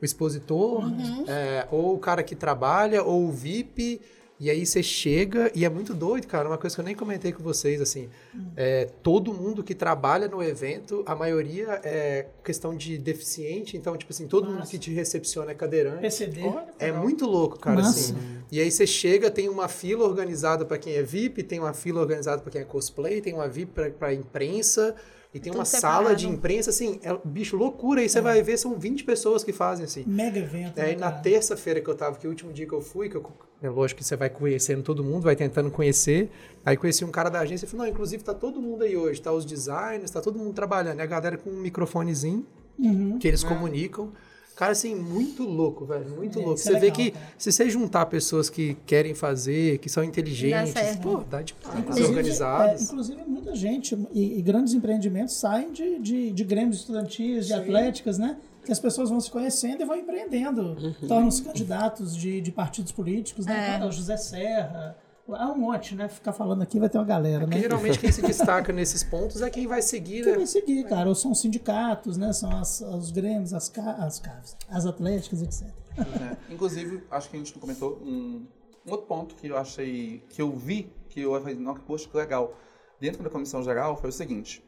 O expositor, é, ou o cara que trabalha, ou o VIP. E aí você chega, e é muito doido, cara. Uma coisa que eu nem comentei com vocês, assim. É, todo mundo que trabalha no evento, a maioria é questão de deficiente. Então, tipo assim, todo mundo que te recepciona é cadeirante. PCD. É muito louco, cara, Massa. assim. E aí você chega, tem uma fila organizada pra quem é VIP, tem uma fila organizada pra quem é cosplay, tem uma VIP pra imprensa, e tem Tudo uma separado. sala de imprensa, assim, é bicho loucura. Aí você vai ver, são 20 pessoas que fazem, assim. Mega evento. Aí né, na cara? terça-feira que eu tava, que é o último dia que eu fui, que eu, é lógico que você vai conhecendo todo mundo, vai tentando conhecer. Aí conheci um cara da agência e falei, não, inclusive tá todo mundo aí hoje, tá os designers, tá todo mundo trabalhando. E a galera com um microfonezinho Uhum. que eles comunicam. Cara, assim, muito louco, velho, muito É, louco. é Você vê legal, que cara. se você juntar pessoas que querem fazer, que são inteligentes, certo. pô, dá demais, Inclusive, organizadas. é, inclusive, muita gente e, e grandes empreendimentos saem de, de, de grêmios estudantis, de atléticas, né? que as pessoas vão se conhecendo e vão empreendendo. Uhum. Tornam-se candidatos de, de partidos políticos, né? É. O José Serra. Há um monte, né? Ficar falando aqui vai ter uma galera, Porque né? geralmente quem se destaca nesses pontos é quem vai seguir, Quem né? vai seguir, cara? Ou são sindicatos, né? São as, os grêmios, as, as as atléticas, etc. É. Inclusive, acho que a gente não comentou um, um outro ponto que eu achei, que eu vi, que eu falei, nossa, poxa, que legal. Dentro da comissão geral foi o seguinte,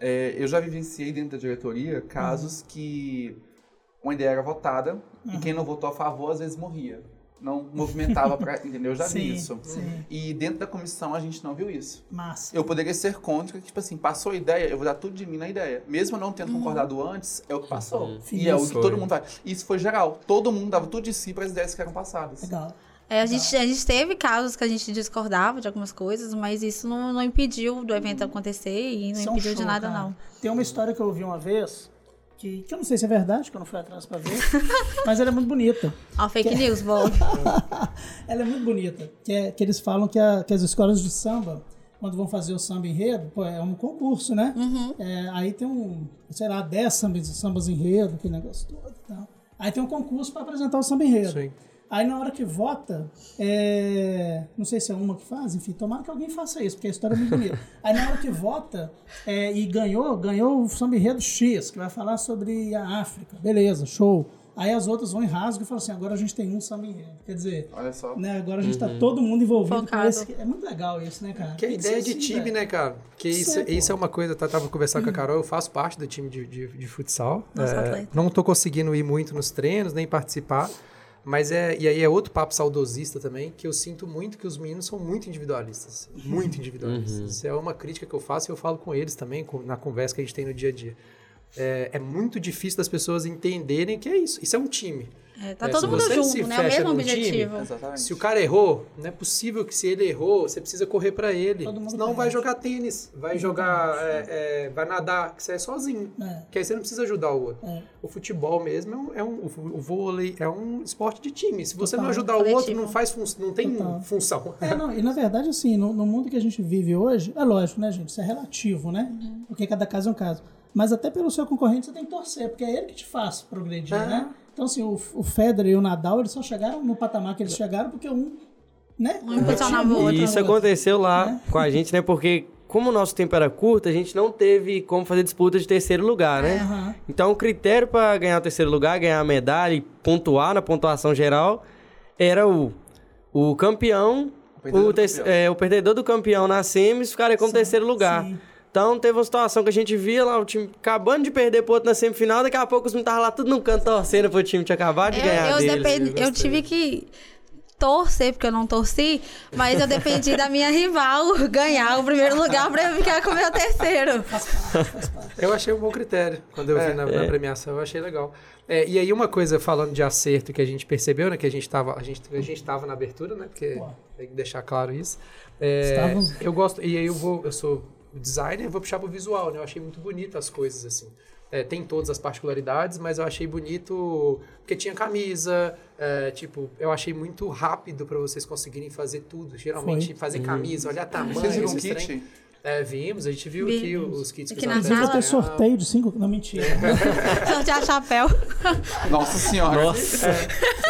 é, eu já vivenciei dentro da diretoria casos que uma ideia era votada e quem não votou a favor às vezes morria. Não movimentava pra, entendeu? Eu já Sim, vi isso. sim. E dentro da comissão a gente não viu isso. Massa. Eu poderia ser contra, que, tipo assim, passou a ideia, eu vou dar tudo de mim na ideia. Mesmo eu não tendo concordado antes, é o que passou. E é o que Foi. todo mundo faz. Isso foi geral. Todo mundo dava tudo de si para as ideias que eram passadas. Legal. É, a, gente, a gente teve casos que a gente discordava de algumas coisas, mas isso não, não impediu do evento acontecer e não Isso é um impediu de show, nada, cara. não. Tem uma história que eu ouvi uma vez, que, que eu não sei se é verdade, que eu não fui atrás pra ver, mas ela é muito bonita. Ó, fake news, bom. ela é muito bonita. Que, é, que eles falam que, a- que as escolas de samba, quando vão fazer o samba enredo, pô, é um concurso, né? É, aí tem um, sei lá, 10 sambas, sambas enredo, aquele negócio todo e tal. Aí tem um concurso para apresentar o samba enredo. Sim. Aí na hora que vota, é, não sei se é uma que faz, enfim, tomara que alguém faça isso, porque a história é muito bonita. Aí na hora que vota é, e ganhou, ganhou o samba enredo X, que vai falar sobre a África. Beleza, show. Aí as outras vão em rasgo e falam assim, agora a gente tem um samba enredo. Quer dizer, Olha só. né, agora a gente tá todo mundo envolvido com esse. É muito legal isso, né, cara? Que a ideia de assim, time, velho. né, cara? Que isso, Isso é, isso pô. é uma coisa, eu tava conversando com a Carol, eu faço parte do time de, de, de futsal. Nossa, É, não tô conseguindo ir muito nos treinos, nem participar. Mas é. E aí é outro papo saudosista também, que eu sinto muito que os meninos são muito individualistas. Muito individualistas. Isso é uma crítica que eu faço e eu falo com eles também, com- na conversa que a gente tem no dia a dia. É, é muito difícil das pessoas entenderem que é isso. Isso é um time. É, tá É, todo mundo junto, né? O mesmo time, objetivo. Exatamente. Se o cara errou, não é possível que se ele errou, você precisa correr pra ele. Senão vai jogar tênis, vai jogar, é, é, vai nadar, que você é sozinho. É. Que aí você não precisa ajudar o outro. É. O futebol mesmo é um, é um- o vôlei é um esporte de time. Se você não Total. ajudar o outro, não faz fun não tem Total. função. É, não, e na verdade, assim, no, no mundo que a gente vive hoje, é lógico, né, gente? Isso é relativo, né? Porque cada caso é um caso. Mas até pelo seu concorrente você tem que torcer, porque é ele que te faz progredir, É. né? Então, assim, o, o Federer e o Nadal, eles só chegaram no patamar que eles chegaram porque um, né? Um impulsionava o competia outro. E muito isso aconteceu lá com a gente, né? Porque como o nosso tempo era curto, a gente não teve como fazer disputa de terceiro lugar, né? Aham. Então o critério para ganhar o terceiro lugar, ganhar a medalha e pontuar na pontuação geral era o, o campeão, O perdedor o, campeão. é, o perdedor do campeão na semis ficaria como terceiro lugar. sim. Então teve uma situação que a gente via lá, o time acabando de perder pro outro na semifinal, daqui a pouco os meninos estavam lá tudo num canto torcendo pro time tinha acabado de ganhar Eu, eu, deles. depend- eu tive que torcer, porque eu não torci, mas eu dependi da minha rival ganhar o primeiro lugar pra eu ficar com o meu terceiro. Eu achei um bom critério quando eu vi na, na premiação, eu achei legal. É, e aí uma coisa falando de acerto que a gente percebeu, né, que a gente tava, a gente, a gente tava na abertura, né, porque Pô. tem que deixar claro isso. É, eu gosto, e aí eu vou, eu sou designer, vou puxar pro visual, né, eu achei muito bonito as coisas, assim. É, tem todas as particularidades, mas eu achei bonito porque tinha camisa, é, tipo, eu achei muito rápido para vocês conseguirem fazer tudo. Geralmente Foi. fazer camisa, olhar tamanho, Vocês viram um esses trem. É, vimos, a gente viu aqui Vimos. os kits que Aqui os na Inclusive, atletas vai ter sala. sorteio de cinco. Não, mentira. Sortear chapéu. Nossa senhora. Nossa,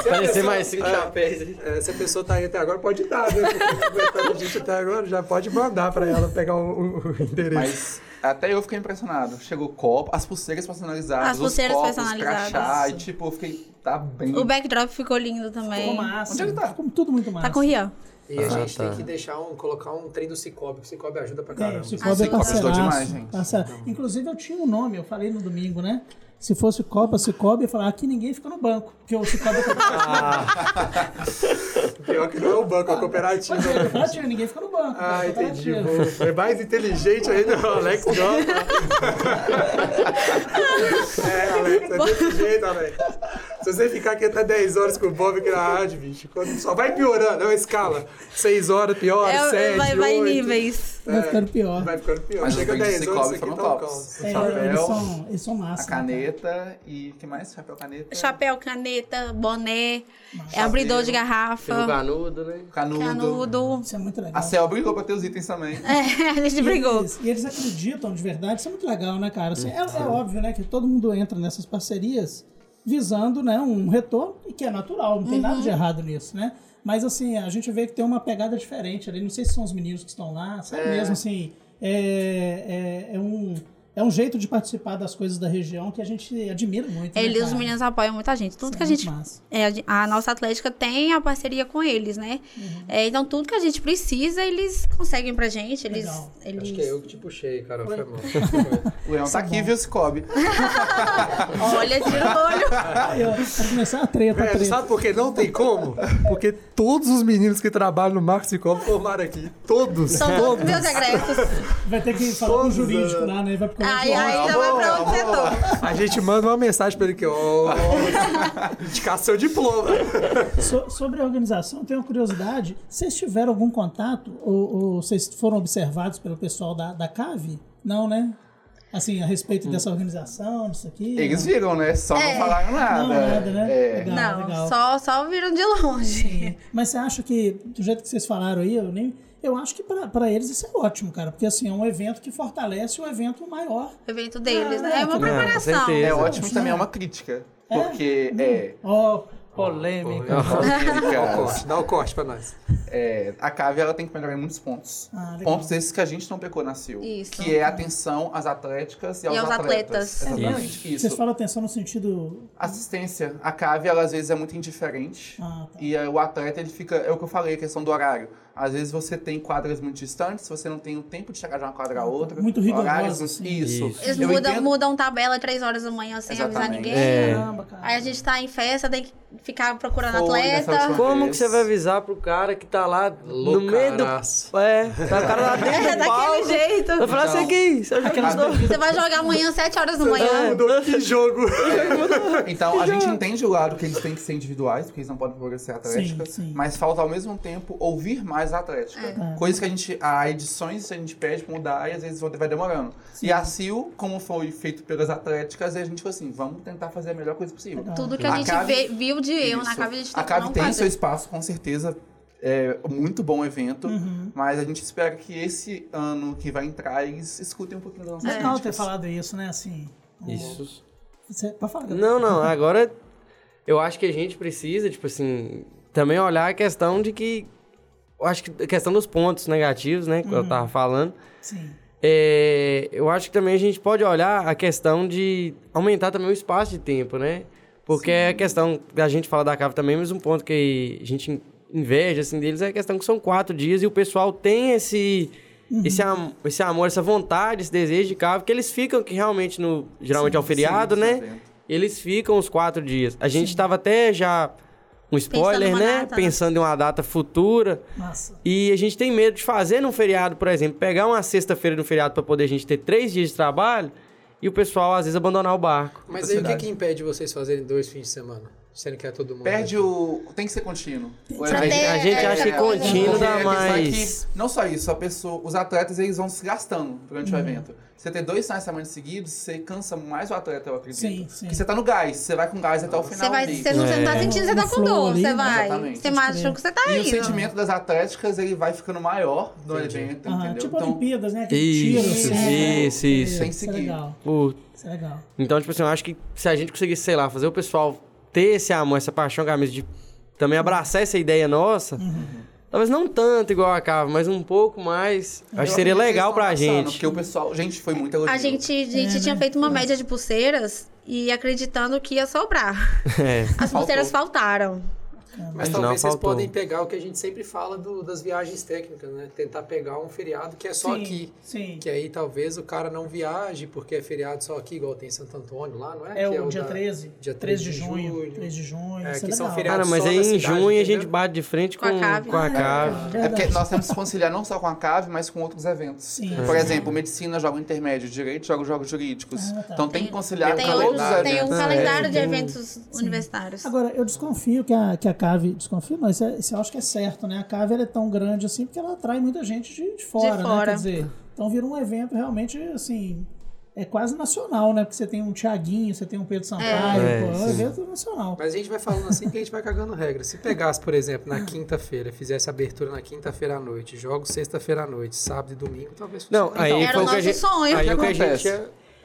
parecer mais cinco chapéus. aí. É, se a pessoa tá aí até agora, pode dar, né? Aguentando a gente até agora, já pode mandar pra ela pegar o, o- endereço. Mas até eu fiquei impressionado. Chegou copo, as pulseiras personalizadas, As pulseiras os copos, personalizadas. crachá, e tipo, eu fiquei, tá bem. O backdrop ficou lindo Ficou também. massa. Onde é que tá? Ficou tudo muito massa. Tá com o Rian. E a Ah, gente tá. tem que deixar um, colocar um trem do Cicobi, o Cicobi ajuda pra É, caramba. o Cicobi é Cicobi parceiraço. demais, gente. parceiro. Inclusive, eu tinha um nome, eu falei no domingo, né? Se fosse Copa, Cicobi, eu falava, aqui ninguém fica no banco, porque o Cicobi é cooperativo. Pior que não é o banco, é a cooperativa. Pode ser, cooperativo, ninguém fica no banco. Ah, é entendi. É mais inteligente ainda o Alex gosta. é, Alex, é desse jeito, Alex. Se você ficar aqui até 10 horas com o Bob aqui na rádio, bicho, só vai piorando, é uma escala. 6 horas pior, É, 7, vai, vai em 8. níveis. Vai ficando pior. Vai ficando pior. Mas Chega os brindes 10 de horas, cobre isso aqui foram tá um. O É, chapéu, eles são, eles são massa. a caneta e que mais? Chapéu, caneta. Chapéu, caneta, boné, é abridor de Tem o garrafa, canudo, né? Canudo. canudo. Isso é muito legal. A Cel brigou pra ter os itens também. É, a gente E brigou. eles, e eles acreditam de verdade, isso é muito legal, né, cara? Assim, é, é óbvio, né, que todo mundo entra nessas parcerias visando, né, um retorno, e que é natural, não tem nada de errado nisso, né? Mas, assim, a gente vê que tem uma pegada diferente ali, não sei se são os meninos que estão lá, sabe mesmo, assim, é, é, é um... É um jeito de participar das coisas da região que a gente admira muito. né, Eles, os cara? meninos apoiam muita gente. Tudo Isso que a é gente. é, a nossa Atlética tem a parceria com eles, né? Uhum. É, então, tudo que a gente precisa, eles conseguem pra gente. Eles. Legal. eles... Acho que é eu que te puxei, cara. Foi mal. O Leão tá aqui, viu, Cicobi? Olha, tira o olho. Vai começar a treta, Velho, treta. sabe por que não tem como? Porque todos os meninos que trabalham no Marcos e Copo formaram aqui. Todos. São todos meus egressos. Vai ter que falar com o jurídico lá, né? Vai pro Aí, aí já vai pra outro setor. A gente manda uma mensagem pra ele que, ó, indicar seu diploma. So- sobre a organização, tenho uma curiosidade. Vocês tiveram algum contato ou, ou vocês foram observados pelo pessoal da, da CAVE? Não, né? Assim, a respeito dessa organização, disso aqui? Eles não? viram, né? Só É. não falaram nada. Não, nada, né? É. Legal, Não, legal. só, só viram de longe. Mas você acha que, do jeito que vocês falaram aí, eu nem. Eu acho que pra pra eles isso é ótimo, cara. Porque assim, é um evento que fortalece o evento maior. O evento deles, né? É uma com preparação. certeza. É ótimo também, é uma crítica. Porque é. Ó, polêmica. Dá o polêmicas, corte, dá o corte pra nós. é, a CAVE ela tem que melhorar em muitos pontos. Ah, legal. pontos esses que a gente não pecou na CIL. Isso. Que é atenção às atléticas e aos, aos atletas. Exatamente. Isso. Vocês falam atenção no sentido. Assistência. A CAVE, ela às vezes é muito indiferente. Ah, tá. E aí, o atleta, ele fica. É o que eu falei, a questão do horário. Às vezes você tem quadras muito distantes, você não tem o tempo de chegar de uma quadra a outra. Muito rigoroso, Horários, assim. Isso. Isso. Eles mudam, entendo- mudam tabela três horas da manhã sem avisar Exatamente. ninguém. É. Caramba, cara. Aí a gente tá em festa, tem que ficar procurando Foi atleta. Como vez. que você vai avisar pro cara que tá lá no meio do. Loucaraço. É, tá o cara lá dentro É, do daquele palco. jeito. Vai falar assim aqui, você vai jogar amanhã, 7 horas da manhã. Mudou que jogo. Então, a gente entende o lado que eles têm que ser individuais, porque eles não podem favorecer a atlética, Sim, sim. mas falta ao mesmo tempo ouvir mais a atlética. É. Coisas que a gente, a edições a gente pede pra mudar e às vezes vai demorando. E a CIL, como foi feito pelas atléticas, a gente falou assim, vamos tentar fazer a melhor coisa possível. Tudo que a, A gente Cave- vê- viu de erro na cave, a gente A tem Cave que tem não seu fazer. espaço, com certeza. É muito bom evento, Uhum. mas a gente espera que esse ano que vai entrar, eles escutem um pouquinho das nossas Legal ter falado isso, né? Assim. Isso. Você, pode falar. Não, não, agora eu acho que a gente precisa, tipo assim, também olhar a questão de que. Eu acho que a questão dos pontos negativos, né, que eu tava falando. Sim. É, eu acho que também a gente pode olhar a questão de aumentar também o espaço de tempo, né? Porque é a questão, a gente fala da cava também, mas um ponto que a gente inveja assim, deles é a questão que são quatro dias e o pessoal tem esse, esse, am- esse amor, essa vontade, esse desejo de cava, que eles ficam, que realmente no, geralmente é o feriado, sim, né? sim. Eles ficam os quatro dias. A gente estava até já, um spoiler, numa né? data, né? Pensando em uma data futura. Massa. E a gente tem medo de fazer num feriado, por exemplo, pegar uma sexta-feira no feriado para poder a gente ter três dias de trabalho e o pessoal às vezes abandonar o barco. Mas aí o que, que impede vocês fazerem dois fins de semana? Sendo que é todo mundo. Perde o. Tem que ser contínuo. Evento- ter a gente essa acha que contínuo dá a é mais. que, não só isso, a pessoa, os atletas eles vão se gastando durante Uhum. o evento. Você ter dois finais de semana seguidos, você cansa mais o atleta, eu acredito. Sim, sim. Porque você tá no gás, você vai com gás até o final. Você, vai, você, não, você não tá É. sentindo, você No tá com dor. ali, Você né? vai. Exatamente. Você machuca que você tá E o sentimento das atléticas, ele vai ficando maior no evento, Aham, entendeu? tipo então, Olimpíadas, né? Aquele Isso, tiro, assim. isso, isso. Tem que Isso é seguir. legal. Pô, Isso é legal. Então, tipo assim, eu acho que se a gente conseguisse, sei lá, fazer o pessoal ter esse amor, essa paixão, camisa de também abraçar essa ideia nossa, Uhum. Talvez não tanto igual a Cava, mas um pouco mais. Acho que seria eu legal pra passando, gente. Porque o pessoal, gente, foi muito elogio. A gente, a gente É, tinha né? feito uma média de pulseiras e acreditando que ia sobrar. É. As pulseiras faltaram. Mas talvez vocês faltou. podem pegar o que a gente sempre fala do- das viagens técnicas, né? Tentar pegar um feriado que é só Sim, aqui. Sim. Que aí talvez o cara não viaje porque é feriado só aqui, igual tem em Santo Antônio lá, não é? É Que o dia da- 13. dia 13 de 13 de junho. julho. 13 de junho. É, que é são feriados Cara, mas só aí em cidade, junho a gente entendeu? bate de frente Com com, a cave. com a Ah, cave. é, É porque nós temos que conciliar não só com a CAVE, mas com outros eventos. Sim. Por exemplo, medicina joga o intermédio, direito joga os jogos jurídicos. Ah, tá. Então tem que conciliar Tem, com todos outros, os calendário, tem um eventos. calendário de tem eventos universitários. Agora, eu desconfio que a, que a CAVE. Desconfio, não, isso, é, isso eu acho que é certo, né? A CAVE ela é tão grande assim porque ela atrai muita gente de, de fora, né? fora. Quer dizer, então vira um evento realmente assim. É quase nacional, né? Porque você tem um Tiaguinho, você tem um Pedro Sampaio, É, pô, é um evento nacional. Mas a gente vai falando assim que a gente vai cagando regra. Se pegasse, por exemplo, na quinta-feira, fizesse abertura na quinta-feira à noite, jogos sexta-feira à noite, sábado e domingo, talvez fosse Não, aí Era foi o nosso gente... sonho. Aí O que a gente...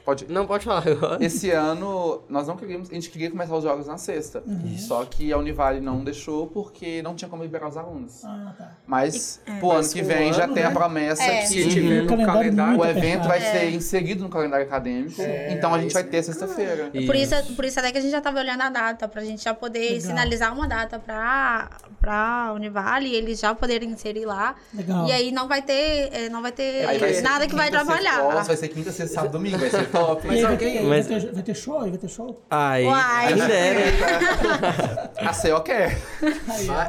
Pode. Não, pode falar agora. Esse ano, nós não queríamos, a gente queria começar os jogos na sexta. Só que a Univale não deixou porque não tinha como liberar os alunos. Ah, tá. Mas É. pro ano Mas que o vem já ano, tem a né? promessa É. Se que tiver Um no calendário calendário, o evento vai apertado. ser inserido no calendário acadêmico. então a gente vai ter sexta-feira. Por isso, por isso até que a gente já estava olhando a data, pra gente já poder Legal. sinalizar uma data pra, pra Univale e eles já poderem inserir lá. Legal. E aí não vai ter, não vai ter vai nada que vai atrapalhar. nossa, vai ser quinta, sexta, sábado, domingo, vai ser top. Vai, alguém- mas- vai, ter, vai ter show? Vai ter show? Aí, Uai. quem dera. A CO quer.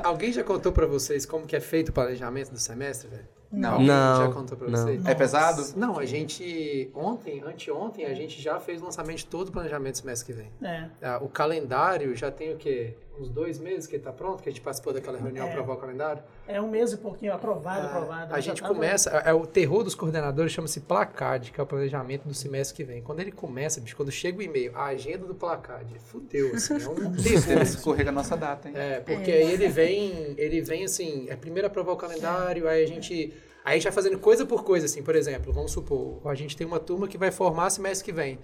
Alguém já contou pra vocês como que é feito o planejamento do semestre, velho? Não. Alguém Não, já contou pra não. vocês? É pesado? Não, a gente, ontem, anteontem, a gente já fez o lançamento de todo o planejamento do semestre que vem. É. Ah, o calendário já tem o quê? Uns dois meses que ele tá pronto, que a gente participou daquela reunião É. para aprovar o calendário? É um mês e pouquinho, aprovado, Ah, aprovado. a gente tava- começa, é é o terror dos coordenadores chama-se Placard, que é o planejamento do semestre que vem. Quando ele começa, bicho, quando chega o e-mail, a agenda do Placard, fudeu, assim, é um terror. Escorrega a nossa data, hein? É, porque aí ele vem, ele vem assim, é primeiro aprovar o calendário, aí a gente, aí a gente vai fazendo coisa por coisa, assim, por exemplo, vamos supor, a gente tem uma turma que vai formar semestre que vem.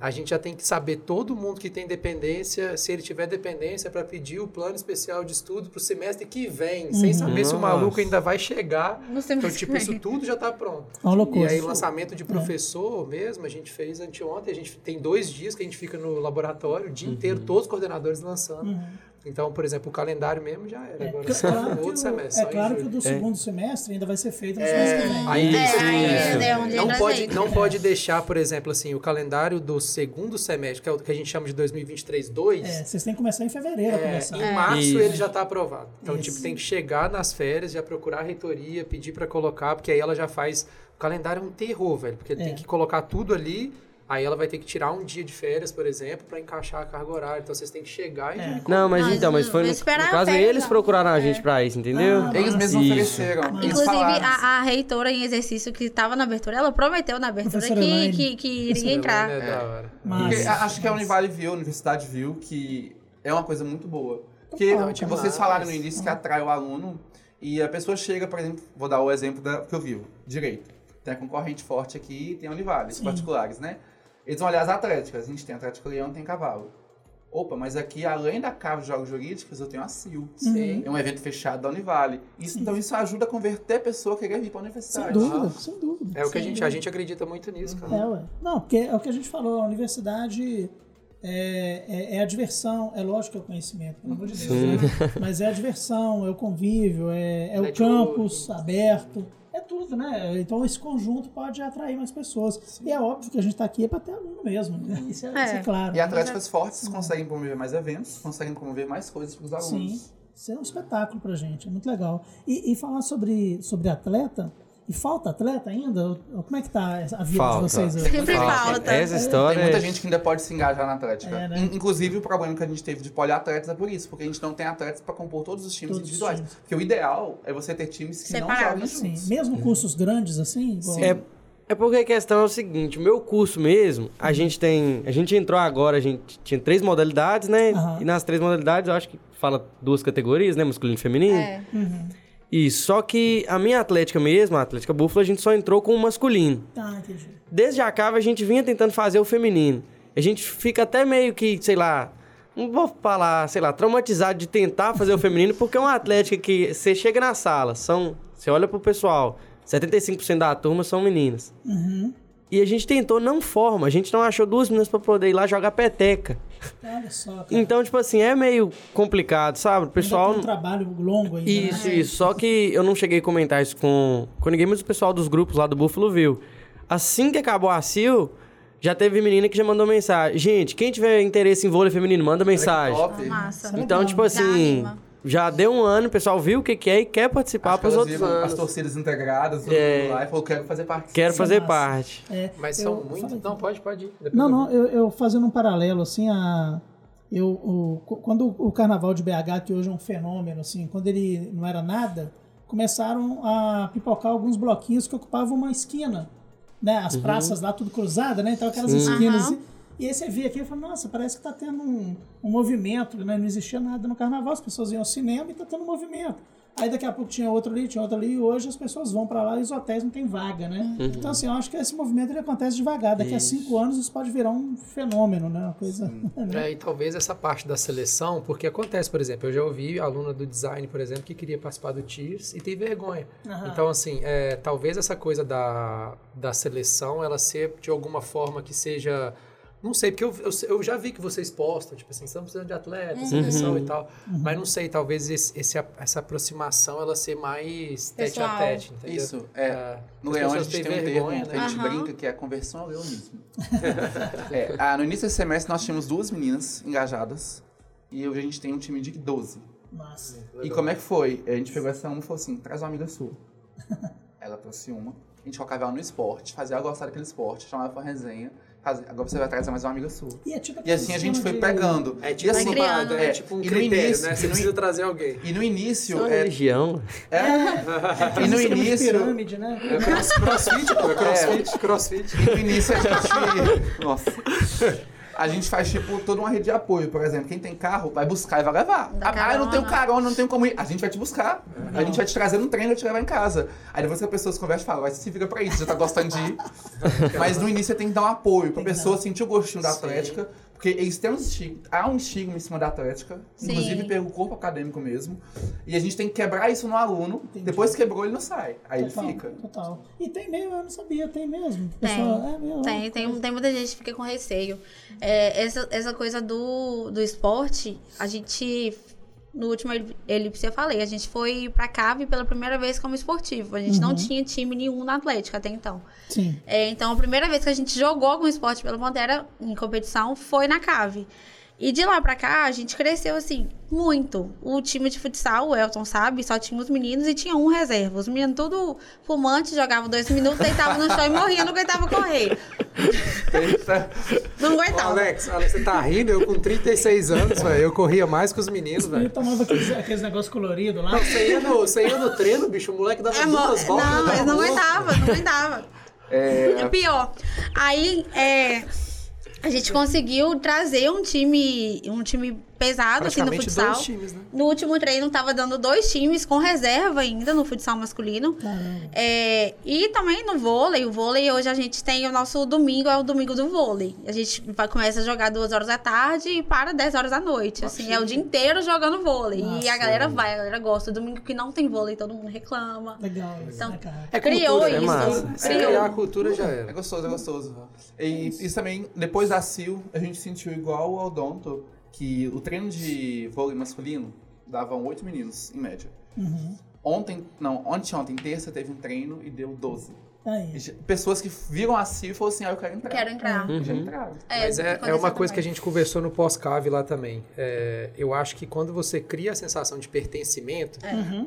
A gente já tem que saber todo mundo que tem dependência, se ele tiver dependência, para pedir o plano especial de estudo pro semestre que vem, sem saber se o Nossa. maluco ainda vai chegar. No semestre Então, tipo, isso tudo já tá pronto. É uma loucura. E aí, lançamento de professor mesmo, a gente fez anteontem. A gente tem dois dias que a gente fica no laboratório, o dia inteiro, todos os coordenadores lançando. Então, por exemplo, o calendário mesmo já era. É, Agora, só claro outro semestre. é claro que o do segundo semestre ainda vai ser feito no semestre que vem. Aí, É, é onde não pode, não pode deixar, por exemplo, assim, o calendário do segundo semestre, que é o que a gente chama de 2023-2, É, vocês têm que começar em fevereiro a É, começar. em março Isso. ele já está aprovado. Então, Isso. tipo, tem que chegar nas férias, já procurar a reitoria, pedir para colocar, porque aí ela já faz. O calendário é um terror, velho, porque É. tem que colocar tudo ali. Aí ela vai ter que tirar um dia de férias, por exemplo, para encaixar a carga horária. Então vocês têm que chegar e É. Não, mas Não, então, mas eles foi no, no a caso férias, eles não. procuraram a gente pra isso, entendeu? Ah, Eles mesmos Isso. ofereceram. Eles Inclusive, falaram. a, a reitora em exercício que estava na abertura, ela prometeu na abertura que, que, que iria entrar. É da hora. Mas- Porque a- acho que a Univale viu, a universidade viu que é uma coisa muito boa. Porque Total, tipo, vocês falaram no início que atrai o aluno e a pessoa chega, por exemplo, vou dar o exemplo da, que eu vi, direito. Tem a concorrente forte aqui e tem a Univale, os particulares, né? Eles vão olhar as atléticas. A gente tem Atlético Leão tem Cavalo. Opa, mas aqui, além da Cava de Jogos Jurídicos, eu tenho a CIL. Sim. É um evento fechado da Univale. Isso, então isso ajuda a converter a pessoa a querer vir para a Sem universidade. dúvida, sem dúvida. É o que a sem gente, a gente acredita muito nisso, cara. É, ué. Não, porque é o que a gente falou, a universidade é, é, é a diversão, é lógico que é o conhecimento, pelo amor de Deus, né? Mas é a diversão, é o convívio, é, é o Network. campus aberto, é tudo, né? Então esse conjunto pode atrair mais pessoas. E é óbvio que a gente está aqui é para ter aluno mesmo, né? Isso é, É. isso é claro. E atléticas fortes conseguem promover mais eventos, conseguem promover mais coisas para os alunos. Sim, isso é um espetáculo pra gente, é muito legal. E, e falar sobre, sobre atleta, e falta atleta ainda? Como é que tá a vida Falta. de vocês hoje? Sempre falta. Essa história. Tem muita gente que ainda pode se engajar na Atlética. É, né? In- Inclusive, o problema que a gente teve de poliatletas é por isso, porque a gente não tem atletas para compor todos os times Todos os individuais. times. Porque o ideal é você ter times que não Separados, joguem Sim, juntos. mesmo cursos grandes assim? igual- É, é porque a questão é o seguinte, o meu curso mesmo, a gente tem. A gente entrou agora, a gente tinha três modalidades, né? Aham. E nas três modalidades eu acho que fala duas categorias, né? Masculino e feminino. É. Isso. Só que a minha atlética mesmo, a Atlética Búfala, a gente só entrou com o masculino. Tá, entendi. Desde a cava a gente vinha tentando fazer o feminino. A gente fica até meio que, sei lá, não vou falar, sei lá, traumatizado de tentar fazer o feminino, porque é uma atlética que você chega na sala, são, você olha pro pessoal, 75% da turma são meninas. E a gente tentou, não forma, a gente não achou duas meninas pra poder ir lá jogar peteca. Olha só, cara. Então, tipo assim, é meio complicado, sabe? O pessoal. Ainda um trabalho longo ainda, Isso, né? isso. Só que eu não cheguei a comentar isso com, com ninguém, mas o pessoal dos grupos lá do Buffalo viu. Assim que acabou a CIL, já teve menina que já mandou mensagem. Gente, quem tiver interesse em vôlei feminino, manda mensagem. Top. Massa. Então, tipo assim. Já deu um ano, o pessoal viu o que, que é e quer participar pros elas outros anos. as torcidas integradas, todo É. mundo lá e falou, quero fazer parte. Quero é fazer massa. parte. É, Mas são muito. fala aí. Não, pode, pode ir. Depois Não, não, eu, eu fazendo um paralelo, assim, a. Eu, o- quando o carnaval de BH, que hoje é um fenômeno, assim, quando ele não era nada, começaram a pipocar alguns bloquinhos que ocupavam uma esquina. Né? As praças lá, tudo cruzada, né? Então aquelas esquinas. Aham. E, aí você via aqui e falava, nossa, parece que tá tendo um, um movimento, né? Não existia nada no carnaval, as pessoas iam ao cinema e tá tendo um movimento. Aí daqui a pouco tinha outro ali, tinha outro ali, e hoje as pessoas vão para lá e os hotéis não tem vaga, né? Então, assim, eu acho que esse movimento ele acontece devagar. Daqui a cinco anos isso pode virar um fenômeno, né? Uma coisa. né? É, e talvez essa parte da seleção, porque acontece, por exemplo, eu já ouvi aluna do design, por exemplo, que queria participar do TIRS e tem vergonha. Então, assim, é, talvez essa coisa da, da seleção, ela ser de alguma forma que seja. Não sei, porque eu, eu, eu já vi que vocês postam, tipo assim, estamos precisando de atleta, seleção e tal. Mas não sei, talvez esse, esse- essa aproximação ela ser mais tete a Pessoal. tete, entendeu? Isso, é. No as Leão a gente tem um vergonha, termo que a né? gente Aham. brinca que é a conversão ao leonismo. É, ah, no início desse semestre nós tínhamos duas meninas engajadas e hoje a gente tem um time de 12. Massa. E como é que foi? A gente pegou essa uma e falou assim, traz uma amiga sua. Ela trouxe uma, a gente colocava ela no esporte, fazia ela gostar daquele esporte, chamava pra resenha, agora você vai trazer mais uma amiga sua. E, é tipo E assim a gente foi pegando. É e tipo, assim, criando. é tipo um E no critério, início- né? Você precisa in- trazer alguém. E no início, Só é, religião. é, e no de início, pirâmide, né? Cross- crossfit, pô, é crossfit, crossfit. E no início a gente. Nossa. A gente faz, tipo, toda uma rede de apoio, por exemplo. Quem tem carro vai buscar e vai levar. Dá Ah, eu não tenho carona. carona, não tenho como ir. A gente vai te buscar. A gente vai te trazer no trem e vai te levar em casa. Aí depois que a pessoa se conversa e fala, vai se vira pra isso, já tá gostando de ir. Mas no início você tem que dar um apoio pra pessoa sentir o gostinho da Sim. atlética. Porque eles têm um estigma, há um estigma em cima da atlética, Sim. inclusive pelo corpo acadêmico mesmo. E a gente tem que quebrar isso no aluno. Entendi. Depois que quebrou, ele não sai. Aí Total, ele fica. Total. E tem mesmo, eu não sabia, tem mesmo. Tem, Pessoal, é mesmo. tem, tem, tem muita gente que fica com receio. É, essa, essa coisa do, do esporte, a gente, no último eli- elipse eu falei, a gente foi pra Cave pela primeira vez como esportivo. A gente não tinha time nenhum na Atlética até então. Sim. É, então, a primeira vez que a gente jogou algum esporte pela Pantera em competição foi na Cave. E de lá pra cá, a gente cresceu, assim, muito. O time de futsal, o Elton sabe, só tinha os meninos e tinha um reserva. Os meninos tudo fumante, jogavam dois minutos, deitavam no chão e morriam, não aguentava correr. Não Ô, aguentava. Alex, Alex, você tá rindo? Eu com 36 anos, velho, eu corria mais que os meninos, velho. tomava aqueles, aqueles negócios coloridos lá. Não, você ia, no, você ia no treino, bicho, o moleque dava É, mo- duas voltas. não, dava eles não louco. aguentavam, não aguentava. É pior. Aí, é, a gente conseguiu trazer um time, um time pesado assim no futsal. dois times, né? No último treino tava dando dois times com reserva ainda no futsal masculino. É, e também no vôlei. O vôlei hoje a gente tem o nosso domingo, é o domingo do vôlei. A gente vai, começa a jogar duas horas da tarde e para 10 horas da noite. Assim, é o dia inteiro jogando vôlei. e a Nossa. galera vai, a galera gosta. Domingo que não tem vôlei, todo mundo reclama. Legal Então, né? É Criou cultura, isso. É massa. Criou. Se criar a cultura já É era. gostoso, é gostoso. E isso também, depois da CIL, a gente sentiu igual ao Odonto, que o treino de vôlei masculino davam oito meninos, em média. Uhum. Ontem, não, ontem, ontem, terça, teve um treino e deu 12. Aí. Pessoas que viram a CIL e falaram assim, ah, eu quero entrar. Quero entrar. E Já entraram. Mas é, é uma coisa que a gente conversou no pós-cave lá também. É, eu acho que quando você cria a sensação de pertencimento,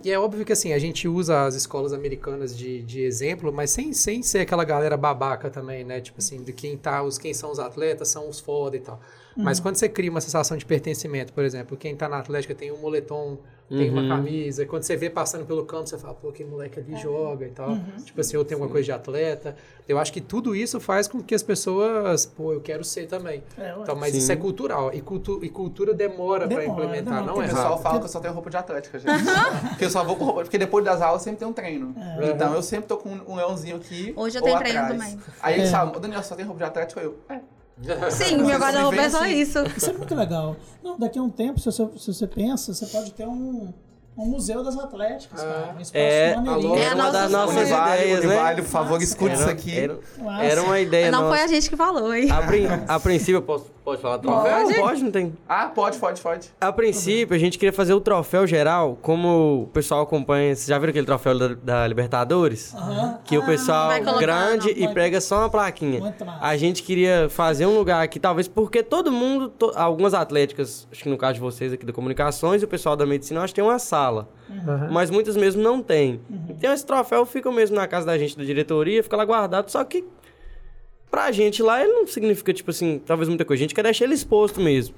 e é óbvio que assim, a gente usa as escolas americanas de, de exemplo, mas sem, sem ser aquela galera babaca também, né? Tipo assim, de quem tá, os, quem são os atletas, são os foda e tal. Mas quando você cria uma sensação de pertencimento, por exemplo, quem tá na Atlética tem um moletom, tem uma camisa, e quando você vê passando pelo campo, você fala, pô, aquele moleque ali joga e tal. Tipo assim, ou tem alguma coisa de atleta. Eu acho que tudo isso faz com que as pessoas, pô, eu quero ser também. É. Então, mas isso é cultural. E, cultu e cultura demora, pra Demora, implementar, demora, não O é porque pessoal rápido. fala que eu só tenho roupa de atlética, gente. porque eu só vou com roupa. Porque depois das aulas sempre tem um treino. Então eu sempre tô com um leãozinho aqui. Hoje eu tenho treino também. Aí eles É. falam, "Ô, Daniel, só tem roupa de atlética? Eu, é. Sim, meu guarda-roupa é só assim. isso. Isso é muito legal. Não, daqui a um tempo, se você, se você pensa, você pode ter um, um museu das atléticas, cara. Um espaço É, maneirinho. alô, É a uma das nossa nossas Univale, ideias, né? Univale, por favor, escute isso Era, aqui. era, era uma ideia Não foi nossa. a gente que falou, hein? A, prin- a princípio, eu posso, pode falar troféu? Pode. Pode, não tem. Ah, pode, pode, pode. A princípio, a gente queria fazer o troféu geral, como o pessoal acompanha. Vocês já viram aquele troféu da, da Libertadores? Aham. Que o pessoal grande e prega só uma plaquinha. Muito. A gente queria fazer um lugar aqui, talvez porque todo mundo, to- algumas atléticas, acho que no caso de vocês aqui da comunicações e o pessoal da medicina, acho que tem uma sala. Aham. Mas muitas mesmo não tem. Então esse troféu fica mesmo na casa da gente da diretoria, fica lá guardado, só que pra gente lá ele não significa, tipo assim, talvez muita coisa. A gente quer deixar ele exposto mesmo.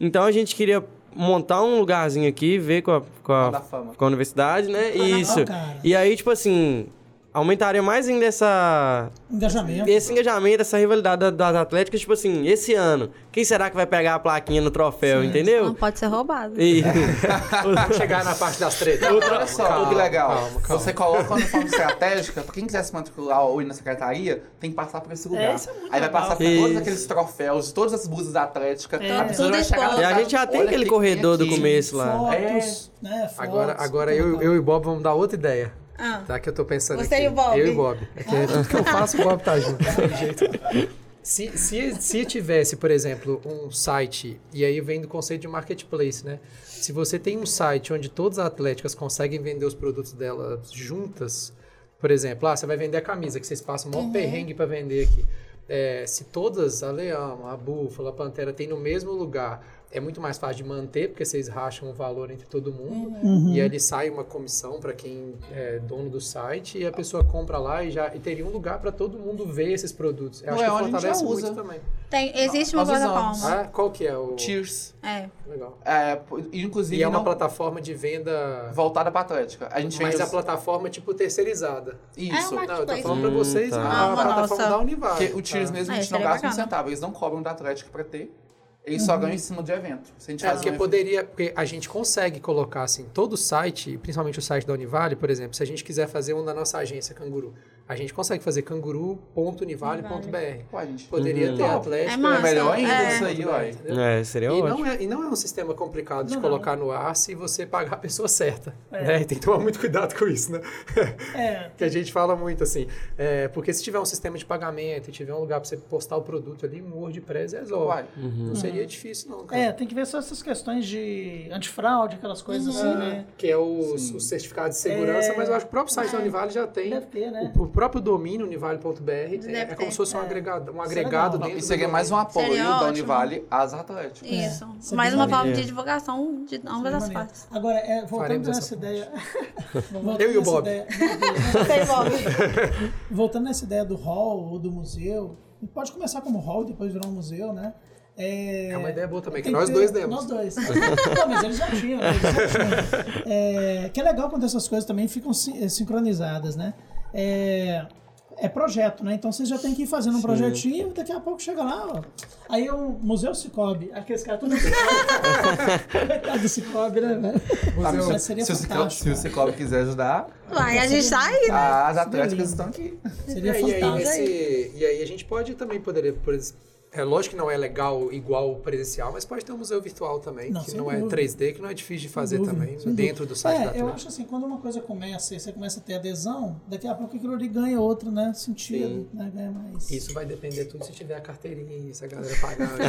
Então a gente queria montar um lugarzinho aqui, ver com a, com a, com a universidade, né? Isso. E aí, tipo assim, aumentaria mais ainda essa, Engajamento. esse engajamento, essa rivalidade da- das atléticas, tipo assim, esse ano, quem será que vai pegar a plaquinha no troféu, Sim. entendeu? Não pode ser roubado. E... Chegar na parte das tretas. Olha só, Calma, que legal. calma, calma. Você coloca uma uniforme estratégica, pra quem quiser se matricular ou ir na secretaria, tem que passar por esse lugar. é muito Aí vai legal. passar por Isso. todos aqueles troféus, todas as blusas da Atlética. É. A pessoa Tudo vai chegar. E a gente já tem aquele corredor do começo lá. Fotos, né? Fotos, Agora, agora eu, eu e o Bob vamos dar outra ideia. Ah. Tá? Que eu tô pensando Você aqui. e o Bob? Eu e o Bob. É que tudo que eu faço, o Bob tá junto. Se, se, se tivesse, por exemplo, um site, e aí vem do conceito de marketplace, né? Se você tem um site onde todas as atléticas conseguem vender os produtos delas juntas, por exemplo, ah, você vai vender a camisa, que vocês passam um maior perrengue para vender aqui. É, se todas, a Leão, a Búfala, a Pantera, tem no mesmo lugar, é muito mais fácil de manter, porque vocês racham o valor entre todo mundo. Uhum. E ali sai uma comissão para quem é dono do site e a pessoa compra lá e já e teria um lugar para todo mundo ver esses produtos. Eu Não, acho é que onde a gente fortalece já muito usa. também. Tem, existe uma plataforma. Ah, qual que é o Cheers. É. Legal. É, e, inclusive, E é uma não- plataforma de venda, voltada pra Atlética. A gente mas vende a plataforma tipo terceirizada. Isso. É uma- Não, eu tô falando para Hum, vocês tá. a, Ah, uma plataforma nossa. da Univale. Porque o Cheers tá? mesmo a Ah, gente não seria gasta um bacana. centavo. Eles não cobram da Atlética pra ter. Eles só ganham em cima de evento. Se a gente É, porque um poderia, porque a gente consegue colocar assim, todo o site, principalmente o site da Univale, por exemplo, se a gente quiser fazer um da nossa agência Canguru, a gente consegue fazer canguru.univale.br. Pô, a gente... Poderia Uhum. ter Top. Atlético. É massa, É melhor ainda é. isso aí, uai. entendeu? É, seria E ótimo. não, é, e não é um sistema complicado de Não, colocar no ar se você pagar a pessoa certa. É. Né? E tem que tomar muito cuidado com isso, né? É, que a gente fala muito assim. É, porque se tiver um sistema de pagamento e tiver um lugar para você postar o produto ali, um WordPress resolve. Uai. Não seria difícil, não, cara. é, tem que ver só essas questões de antifraude, aquelas coisas assim, né? Que é o, o certificado de segurança, É. mas eu acho que o próprio site da Univale já tem. Deve ter, né? O próprio domínio univale.br é, é como se fosse um É. agregado, um é agregado dentro Isso do seria mais um apoio Seria da ótimo. Univale às Atléticas. Isso. É Mais uma forma de divulgação de ambas as Maneiro. partes. Agora, é, voltando Faremos nessa essa ideia. Eu e o Bob. voltando nessa ideia do hall ou do museu, pode começar como hall e depois virar um museu, né? É, É uma ideia boa também, que nós dois demos. Nós dois. Não, mas eles já tinham. Eles já tinham. É, que é legal quando essas coisas também ficam eh, sincronizadas, né? É, é projeto, né? Então você já tem que ir fazendo um projetinho e daqui a pouco chega lá, ó. Aí é o Museu Cicobi. Aqueles caras tudo Cicobi. Coitado do Cicobi, né, velho? Mas Mas se, seria se o fantástico, se o Ciclope quiser ajudar, Aí a gente tá aí, né? as Atléticas estão aqui. Seria É, e, aí, fantástico. nesse- e aí a gente pode também poderia, por exemplo, é lógico que não é legal igual o presencial, mas pode ter um museu virtual também, Não, que não é dúvida. 3D, que não é difícil de fazer dúvida, também, dentro do site da É, eu acho assim, quando uma coisa começa e você começa a ter adesão, daqui a pouco aquilo ali ganha outro, né? Sentido, né? Ganha mais. Isso vai depender tudo se tiver a carteirinha, se a galera pagar. né?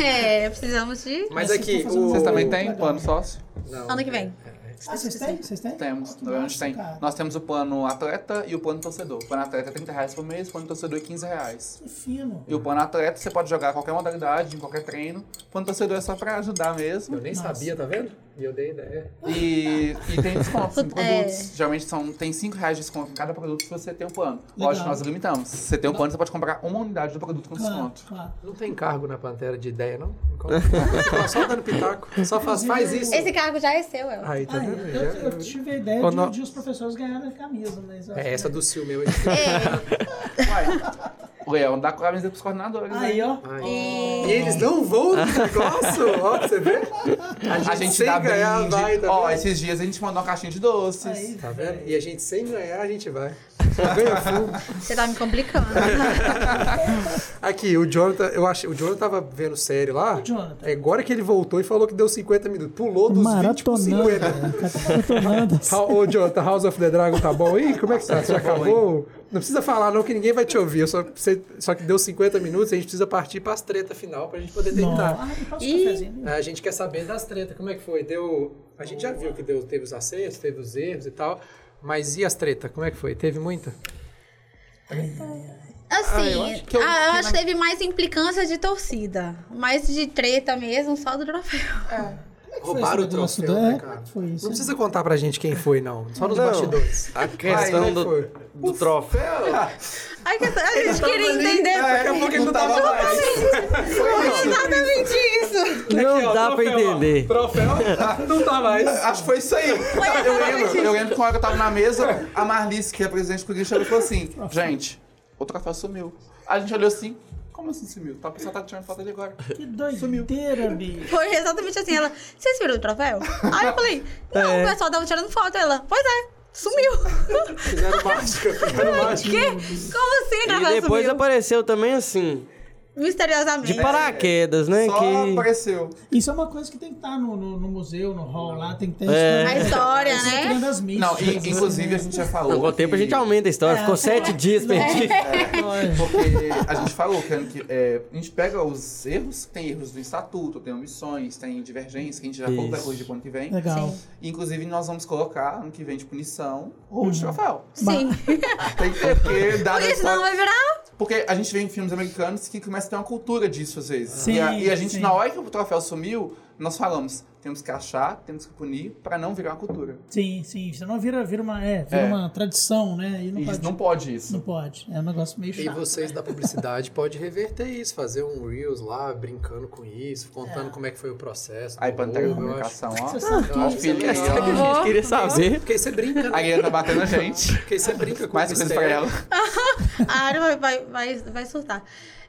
É, precisamos de. Mas Mas aqui, o... Vocês também têm plano sócio? Não, Ano que vem. é, é. Ah, vocês têm? Vocês têm? Temos. Que a gente massa, tem. cara. Nós temos o plano atleta e o plano torcedor. O plano atleta é 30 reais por mês, o plano torcedor é 15 reais. Que fino. E o plano atleta você pode jogar qualquer modalidade, em qualquer treino. O plano torcedor é só pra ajudar mesmo. Eu nem Nossa. sabia, tá vendo? E eu dei ideia. E, e tem descontos em É. produtos. Geralmente são, tem 5 reais de desconto em cada produto se você tem um plano. Legal. Lógico que nós limitamos. Se você tem um plano, você pode comprar uma unidade do produto com Claro, desconto. claro. Não tem cargo na Pantera de ideia, não? Só dando pitaco. Só faz, faz isso. Esse cargo já é seu, El. Aí, tá Ah, vendo? eu, eu tive a ideia de, de os professores ganharem camisa, mas... eu É essa que- do Sil meu. É, Uai, Léo, dá camisa pros coordenadores. Aí, né? ó. E eles não vão no negócio? Ó, pra você ver. A gente sem dá ganhar brinde. vai, tá Ó, vendo? esses dias a gente mandou uma caixinha de doces. Aí, Tá vendo? E a gente sem ganhar, a gente vai. Full. Você tá me complicando. Aqui, o Jonathan, eu achei, o Jonathan tava vendo série lá. Jonathan. É agora que ele voltou e falou que deu 50 minutos. Pulou dos 20 Maratonando. 50. cara. O cara tá maratonando. How- Ô, Jonathan, House of the Dragon tá bom aí? Como é que tá? Você já acabou? Não precisa falar não, que ninguém vai te ouvir. Só, você- só que deu 50 minutos, a gente precisa partir pras tretas final pra gente poder terminar. Ah, cafezinho. A gente quer saber das tretas, como é que foi? Deu. A gente já viu que deu, teve os acertos, teve os erros e tal. Mas e as tretas? Como é que foi? Teve muita? Assim, eu acho que eu- ah, eu que acho que teve mais implicância de torcida. Mais de treta mesmo, só do troféu. Roubaram o Foi troféu, né, é, cara? é foi isso? Não precisa contar pra gente quem foi, não. Só nos Não. bastidores. A Ai, questão é que foi? do, do troféu. Ai, a gente queria entender. Daqui a pouco ele não tava mais. Exatamente isso. Não Aqui, ó, dá pra ó. entender. Troféu não tá mais. Acho que foi isso aí. Eu lembro, eu lembro que uma hora eu tava na mesa, a Marlice, que é a presidente do e falou assim: gente, o troféu sumiu. A gente olhou assim: como assim sumiu? Tá, o pessoal tá tirando foto dele agora. Que doideira, bicho. Foi exatamente assim. Ela, vocês viram o troféu? Aí eu falei, não, É. o pessoal tava tirando foto. Ela, pois é, sumiu. Fizeram mágica, fizeram mágica. Quê? Como assim E depois sumiu? apareceu também assim, Misteriosamente. de paraquedas, né? Só que... apareceu. Isso é uma coisa que tem que estar no, no, no museu, no hall lá, tem que ter É. A história, é né? criando as mídias. Não, e, inclusive a gente já falou. Com o tempo a gente aumenta a história. Ficou sete dias perdido. Porque a gente falou que, é, a gente pega os erros, tem erros do estatuto, tem omissões, tem divergência, que a gente já falou Isso. corrigir pro ano que vem. Legal. Sim. Inclusive, nós vamos colocar ano que vem de punição ou de troféu. Sim. Tem que ter, porque senão história- vai virar. Porque a gente vê em filmes americanos que começa a ter uma cultura disso às vezes. Sim, e, a, e a gente, sim. na hora que o troféu sumiu, nós falamos, temos que achar, temos que punir, pra não virar uma cultura. Sim, sim. Senão vira, vira, uma, é, vira É. uma tradição, né? E não E pode. não pode isso. Não pode. É um negócio meio E chato. vocês da publicidade podem reverter isso, fazer um Reels lá, brincando com isso, contando como é que foi o processo. Aí Pantera acho. Comunicação, ó. Você sabe que- filho É que a gente queria saber. Porque aí você brinca, A né? Guilherme tá batendo a gente. Porque aí você brinca com Mais o coisas pra mistério. ela. A área vai, vai, vai, vai surtar.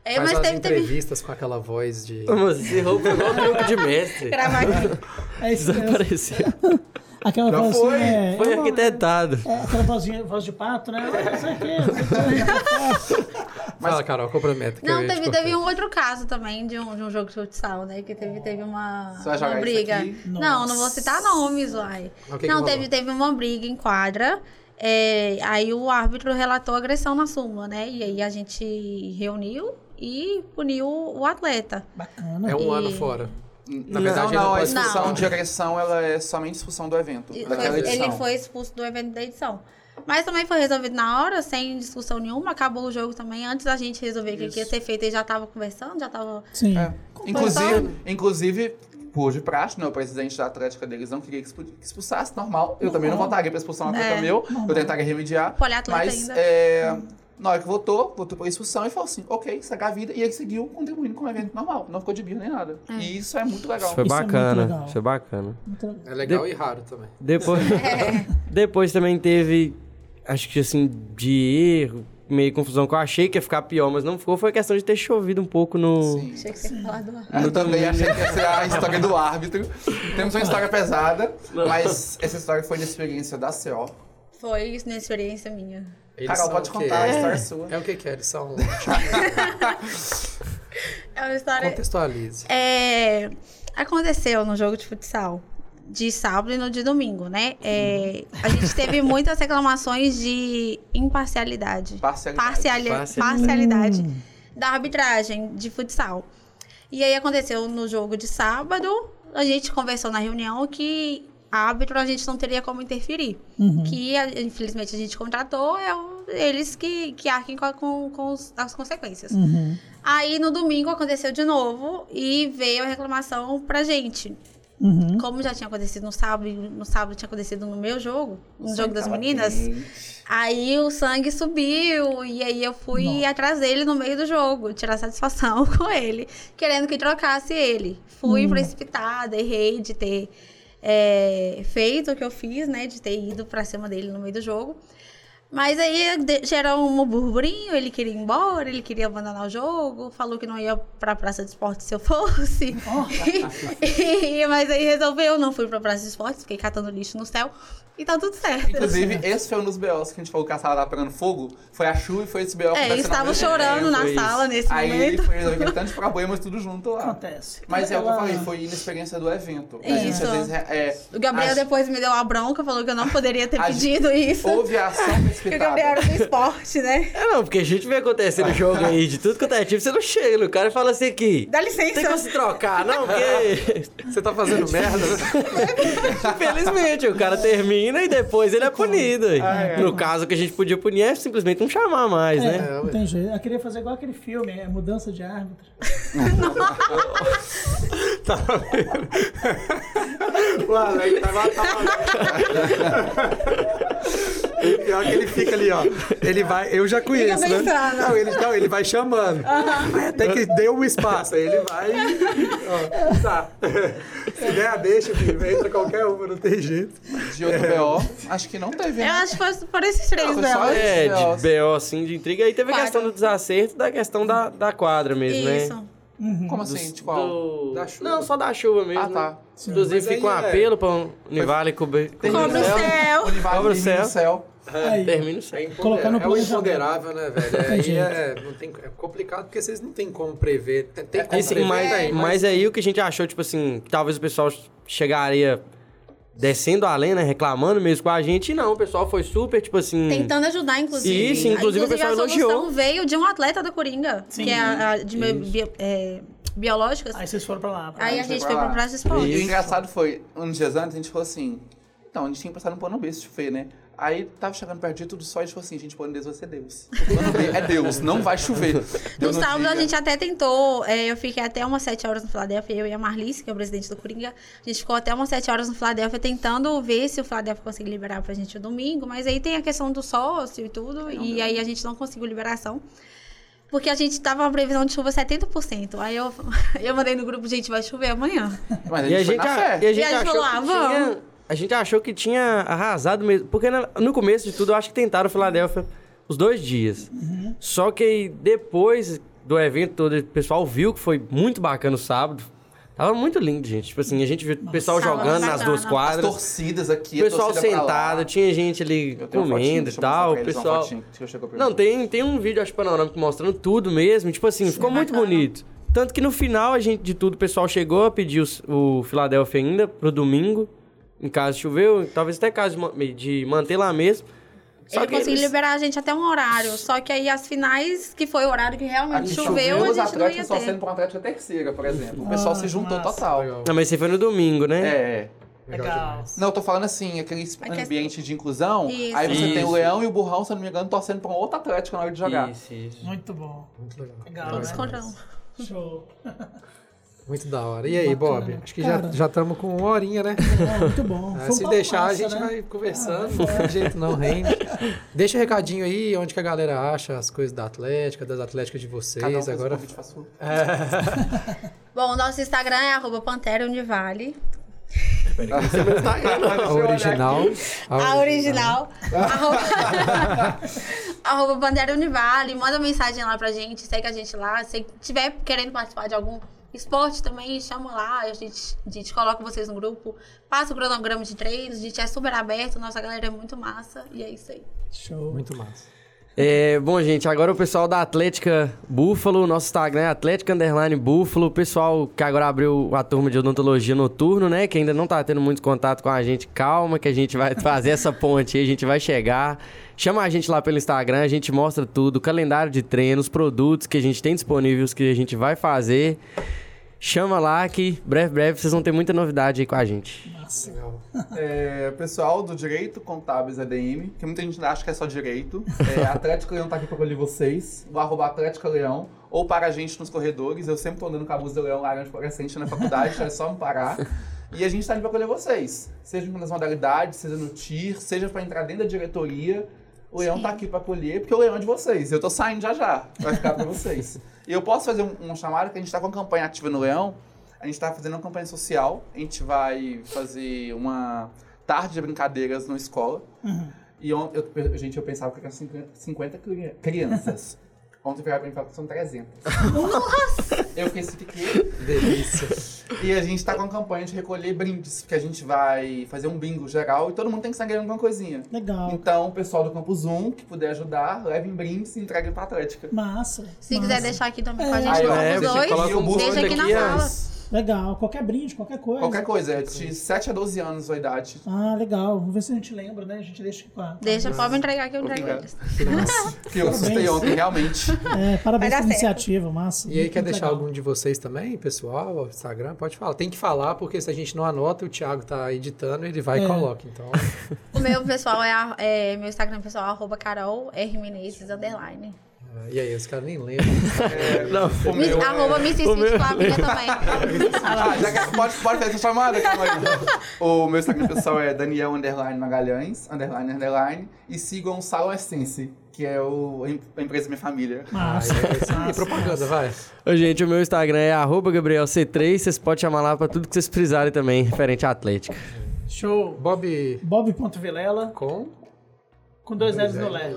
É, Faz mas umas teve, teve. entrevistas com aquela voz de... Mas esse roubo foi igual truque de mestre. Gravar aqui. É isso. Desapareceu. Aquela Já voz foi, assim, é, Foi é uma- arquitetado. é aquela vozinha, voz de pato, né? O quê. Fala, Carol, eu Não, teve, teve um outro caso também de um, de um jogo de futsal, né? Que teve, teve uma, Você vai jogar uma isso briga. aqui? Não, não vou citar nomes, uai. Mas o que que não, teve, teve uma briga em quadra. é, aí o árbitro relatou agressão na súmula, né? E aí a gente reuniu e puniu o atleta. Bacana. É um E- ano fora. Na não, verdade, não, a pode... expulsão Não. de agressão ela é somente expulsão do evento, foi- ele foi expulso do evento da edição. Mas também foi resolvido na hora, sem discussão nenhuma. Acabou o jogo também. Antes da gente resolver o que ia ser feito, ele já tava conversando, já tava. Sim. É. Inclusive, inclusive, por de praxe, né, o presidente da Atlética deles não queria que expu- que expulsasse, normal. Eu também não votaria pra expulsar um atleta É, meu, eu tentaria remediar. Poliatleta Mas ainda. é, na hora que votou, votou por expulsão e falou assim, ok, segue a vida. E ele seguiu contribuindo com o evento normal, não ficou de birra nem nada. E isso é muito legal. Foi Isso é bacana. legal. Foi bacana. Então, É legal e raro também. Depois, depois também teve, acho que assim, de erro, meio confusão, que eu achei que ia ficar pior, mas não ficou. Foi questão de ter chovido um pouco no. Sim. Achei que você ia falar do. Eu também achei que ia ser a história do árbitro. Temos uma história pesada, mas essa história foi da experiência da CO. Foi isso na experiência minha. Eles Carol, pode contar, a história é sua. É o que que é? Eles são... É uma história. Contextualize. É, aconteceu no jogo de futsal de sábado e no de domingo, né? É, a gente teve muitas reclamações de imparcialidade. Parcialidade. Parciali- Parcialidade. parcialidade Hum. da arbitragem de futsal. E aí aconteceu no jogo de sábado, a gente conversou na reunião que árbitro a gente não teria como interferir. Uhum. Que infelizmente a gente contratou, é o- eles que, que arquem com, com, com os- as consequências. Uhum. Aí no domingo aconteceu de novo e veio a reclamação pra gente. Uhum. Como já tinha acontecido no sábado, no sábado tinha acontecido no meu jogo, no jogo das meninas, aí o sangue subiu e aí eu fui atrás dele no meio do jogo, tirar satisfação com ele, querendo que trocasse ele. Fui precipitada, errei de ter é, feito o que eu fiz, né, de ter ido pra cima dele no meio do jogo. Mas aí gerou um burburinho, ele queria ir embora, ele queria abandonar o jogo, falou que não ia pra praça de esporte se eu fosse. E- mas aí resolveu, não fui pra praça de esporte, fiquei catando lixo no céu e tá tudo certo. Inclusive, esse foi um dos BOs que a gente falou que a sala tava pegando fogo. Foi a Chu e foi esse BO que É, eles estavam chorando na isso. sala nesse Aí momento. foi resolver aquele tanto de problemas tudo junto lá. Acontece. Mas é o que eu falei, foi inexperiência do evento. A gente, Isso. às vezes, é, O Gabriel as- depois me deu uma bronca, falou que eu não poderia ter a pedido isso. houve a ação Porque o Gabriel precipitada. era do esporte, né? É não, porque a gente vê acontecer no jogo aí de tudo quanto é tipo, você não chega no cara fala assim aqui. Dá Tem como licença. se trocar, não? Porque. Você tá fazendo merda, né? Infelizmente, o cara termina e depois ele é punido. aí. No caso, o que a gente podia punir é simplesmente não chamar mais, né? É, não tem jeito. Eu queria fazer igual aquele filme, é Mudança de Árbitro. Tá vendo? O Alex tava, tava... E pior que ele fica ali, ó. Ele vai. Eu já conheço, né? pensando. Não ele, não, ele vai chamando. Aí até que deu um espaço. Aí ele vai. Ó, tá. Se der a deixa, filho, entra qualquer uma, não tem jeito. De outro BO, acho que não teve, Eu né? acho que foi por esses três Não, foi só delas. É, de BO, assim, de intriga. Aí teve a Quadra. questão do desacerto da questão da, da quadra mesmo, né? Isso. Como assim? Qual? Do... Da chuva. Não, só da chuva mesmo. Ah, tá. né? Inclusive, Mas aí fica um é- apelo para o Univale cobrir. Cobre o céu. Univale Cobra o céu. céu. Aí, Termina o céu. É, Colocar no é o planejamento. imponderável, né, velho? Aí jeito. é, não tem, é complicado porque vocês não tem como prever. Tem, tem como Assim, prever, mas, tem, mas aí o que a gente achou, tipo assim, que talvez o pessoal chegaria descendo além, né? Reclamando mesmo com a gente. E não, o pessoal foi super, tipo assim. Tentando ajudar, inclusive. Isso, inclusive o pessoal a solução elogiou. veio de um atleta da Coringa, Sim. que é a, a de bio- é, biológicas. aí vocês foram pra lá. pra Aí a gente pra foi lá. pra Praça de E Esporte. o engraçado foi, uns dias antes, a gente falou assim. Então, a gente tinha passado um pano B se chover, né? Aí tava chegando perto do dia tudo só e gente falou assim, gente, plano Deus vai ser Deus. O plano B é Deus, não vai chover. Deu No sábado a gente até tentou, é, eu fiquei até umas 7 horas no Filadélfia, eu e a Marlice, que é o presidente do Coringa, a gente ficou até umas 7 horas no Filadélfia tentando ver se o Filadélfia conseguia liberar pra gente o domingo, mas aí tem a questão do sócio e tudo, e aí a gente não conseguiu liberação. Porque a gente tava uma previsão de chuva 70%. Aí eu, eu mandei no grupo, gente, vai chover amanhã. Mas a E a gente gente, a, e a gente E a gente achou falou, ah, vamos. tinha. A gente achou que tinha arrasado mesmo. Porque no começo de tudo, eu acho que tentaram o Filadélfia os dois dias. Só que depois do evento todo, o pessoal viu que foi muito bacana o sábado. Tava muito lindo, gente. Tipo assim, a gente viu o pessoal jogando nas duas As quadras. torcidas aqui, O pessoal sentado, tinha gente ali comendo e tal. O pessoal. Não, tem, tem um vídeo, acho, panorâmico mostrando tudo mesmo. Tipo assim, ficou muito bacana. bonito. Tanto que no final, a gente, de tudo, o pessoal chegou a pedir o Philadelphia ainda pro domingo. Em caso choveu, talvez até caso de, ma- de manter lá mesmo. Só Ele que conseguiu eles- liberar a gente até um horário. Só que aí as finais, que foi o horário que realmente Aqui choveu, os a gente não ia atletas só ter. sendo pra atlética terceira, por exemplo. O pessoal se juntou massa. total. Não, mas você foi no domingo, né? É, é. Legal. Não, eu tô falando assim, aquele questão- ambiente de inclusão. Isso. Aí você tem o Isso. leão e o burrão, se eu não me engano, torcendo pra um outro atlético na hora de jogar. Isso, isso. Muito bom. Muito legal. Legal, Todos né? contra um. Show. Muito da hora. E aí, Bacana. Bob? Acho que Cara. já estamos com uma horinha, né? É, muito bom. Ah, um se deixar, a massa, gente né? vai conversando. Não tem jeito não, rende. Deixa um recadinho aí, onde que a galera acha as coisas da Atlética, das Atléticas de vocês. Cada um um Agora, pra sua. Bom, o nosso Instagram é arroba Pantera Univale. a original. A original. arroba, arroba Pantera Univale. Manda mensagem lá pra gente. Segue a gente lá. Se tiver querendo participar de algum esporte também, chama lá. A gente, a gente coloca vocês no grupo. Passa o cronograma de treinos. A gente é super aberto. Nossa galera é muito massa. E é isso aí. Show. Muito massa. É, bom, gente, agora o pessoal da Atlética Búfalo, nosso Instagram é Atlética Underline Búfalo, o pessoal que agora abriu a turma de odontologia noturno, né, que ainda não tá tendo muito contato com a gente, calma que a gente vai fazer essa ponte aí, a gente vai chegar. Chama a gente lá pelo Instagram, a gente mostra tudo, o calendário de treinos, produtos que a gente tem disponíveis, que a gente vai fazer. Chama lá que breve, breve vocês vão ter muita novidade aí com a gente. Massa. É, pessoal do Direito Contábeis ADM, que muita gente acha que é só direito. É, Atlético Leão tá aqui pra acolher vocês. O arroba Atlético Leão. Ou para a gente nos corredores. Eu sempre tô andando com a blusa do Leão laranja fluorescente na faculdade, então é só me parar. E a gente tá aqui pra acolher vocês. Seja nas modalidades, seja no TIR, seja pra entrar dentro da diretoria. O Leão tá aqui pra acolher, porque o Leão é de vocês. Eu tô saindo já já. Vai ficar pra vocês. E eu posso fazer um, um chamado que a gente tá com a campanha ativa no Leão. A gente tá fazendo uma campanha social. A gente vai fazer uma tarde de brincadeiras na escola. E ontem, eu, gente, eu pensava que eram 50, 50 cri- crianças. Ontem pegaram pra mim e que são 300. Nossa! Eu pensei que Delícia. E a gente tá com a campanha de recolher brindes, porque a gente vai fazer um bingo geral e todo mundo tem que estar ganhando alguma coisinha. Legal. Então, o pessoal do Campo Zoom, que puder ajudar, levem brindes e entreguem pra Atlética. Massa. Se massa. quiser deixar aqui também com a É. gente, Aí, é, os dois, bolso deixa aqui na sala. Legal. Qualquer brinde, qualquer coisa. Qualquer coisa, é de 7 a 12 anos a idade. Ah, legal. Vamos ver se a gente lembra, né? A gente deixa aqui com a... Deixa, pode me entregar que eu entrego eles. Que eu assustei ontem, realmente. É, parabéns pela iniciativa, massa. E aí, quer deixar legal. Algum de vocês também, pessoal, Instagram? Pode falar. Tem que falar, porque se a gente não anota, o Thiago tá editando, ele vai e É. coloca. Então, O meu pessoal é, a- é meu Instagram pessoal, arroba Carol R. Menezes, underline. e aí, os caras nem lembram. Não, O Me, meu é- arroba Missy Fit Flavinha também. Ah, já que, pode, pode fazer essa chamada? O meu Instagram pessoal é Daniel Underline Magalhães, Underline Underline. E sigam o Salon Essence, que é o, a empresa da minha família. Massa. Aí, é propaganda, vai. Ô, gente, o meu Instagram é arroba GabrielC3. Vocês podem chamar lá pra tudo que vocês precisarem também, referente à Atlética. Show. Bob Bob.vilela com com dois L's no Lé.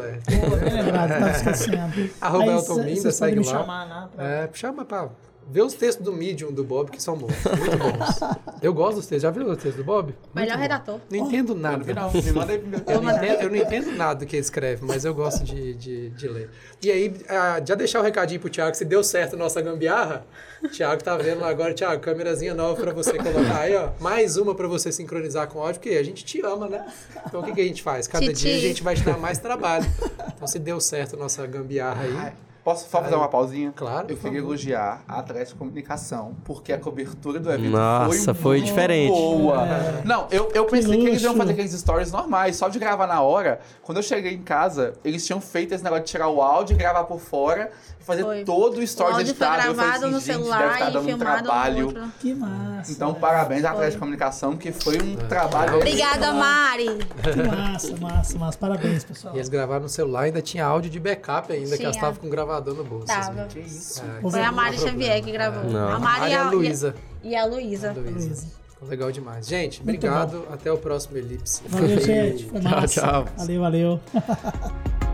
bem lembrado, tava esquecendo. Arroba Elton Minda, segue lá. chamar lá. Pra... É, chama pra ver os textos do Medium do Bob, que são bons. Muito bons. Eu gosto dos textos. Já viu os textos do Bob? Muito Melhor bom. redator. Não entendo nada. No final, me manda aí pro meu Eu não, entendo, eu não entendo nada do que ele escreve, mas eu gosto de, de, de ler. E aí, ah, já deixar o recadinho pro Thiago, se deu certo a nossa gambiarra, o Thiago tá vendo lá agora, Thiago, câmerazinha nova pra você colocar aí, ó. Mais uma pra você sincronizar com o áudio, porque a gente te ama, né? Então o que, que a gente faz? Cada Titi. dia a gente vai te dar mais trabalho. Então se deu certo a nossa gambiarra aí, Ai, Posso só fazer uma pausinha? Claro, Eu queria elogiar a Atlética Comunicação, porque a cobertura do evento Nossa, foi, foi muito diferente. boa. Não, eu, eu pensei que eles iam fazer aqueles stories normais, só de gravar na hora. Quando eu cheguei em casa, eles tinham feito esse negócio de tirar o áudio e gravar por fora fazer Foi. todo o O stories áudio foi editado. Eu falei gravado assim, no gente, deve celular estar e dando um filmado no trabalho. outro. Que massa. Então, né? parabéns à Atlética Comunicação, que foi um trabalho. Obrigada, Mari. Que massa, massa, massa. Parabéns, pessoal. E eles gravaram no celular, ainda tinha áudio de backup ainda, que Tinha. elas estavam com o gravador no bolso. Tava. assim. Que isso? É, Foi a Mari Xavier que gravou. Não. A a Mari Maria e a Luísa. E a Luísa. Legal demais. Gente, Muito obrigado. Até o próximo Elipse. Valeu, gente. Foi Tchau, massa. tchau. Valeu, valeu.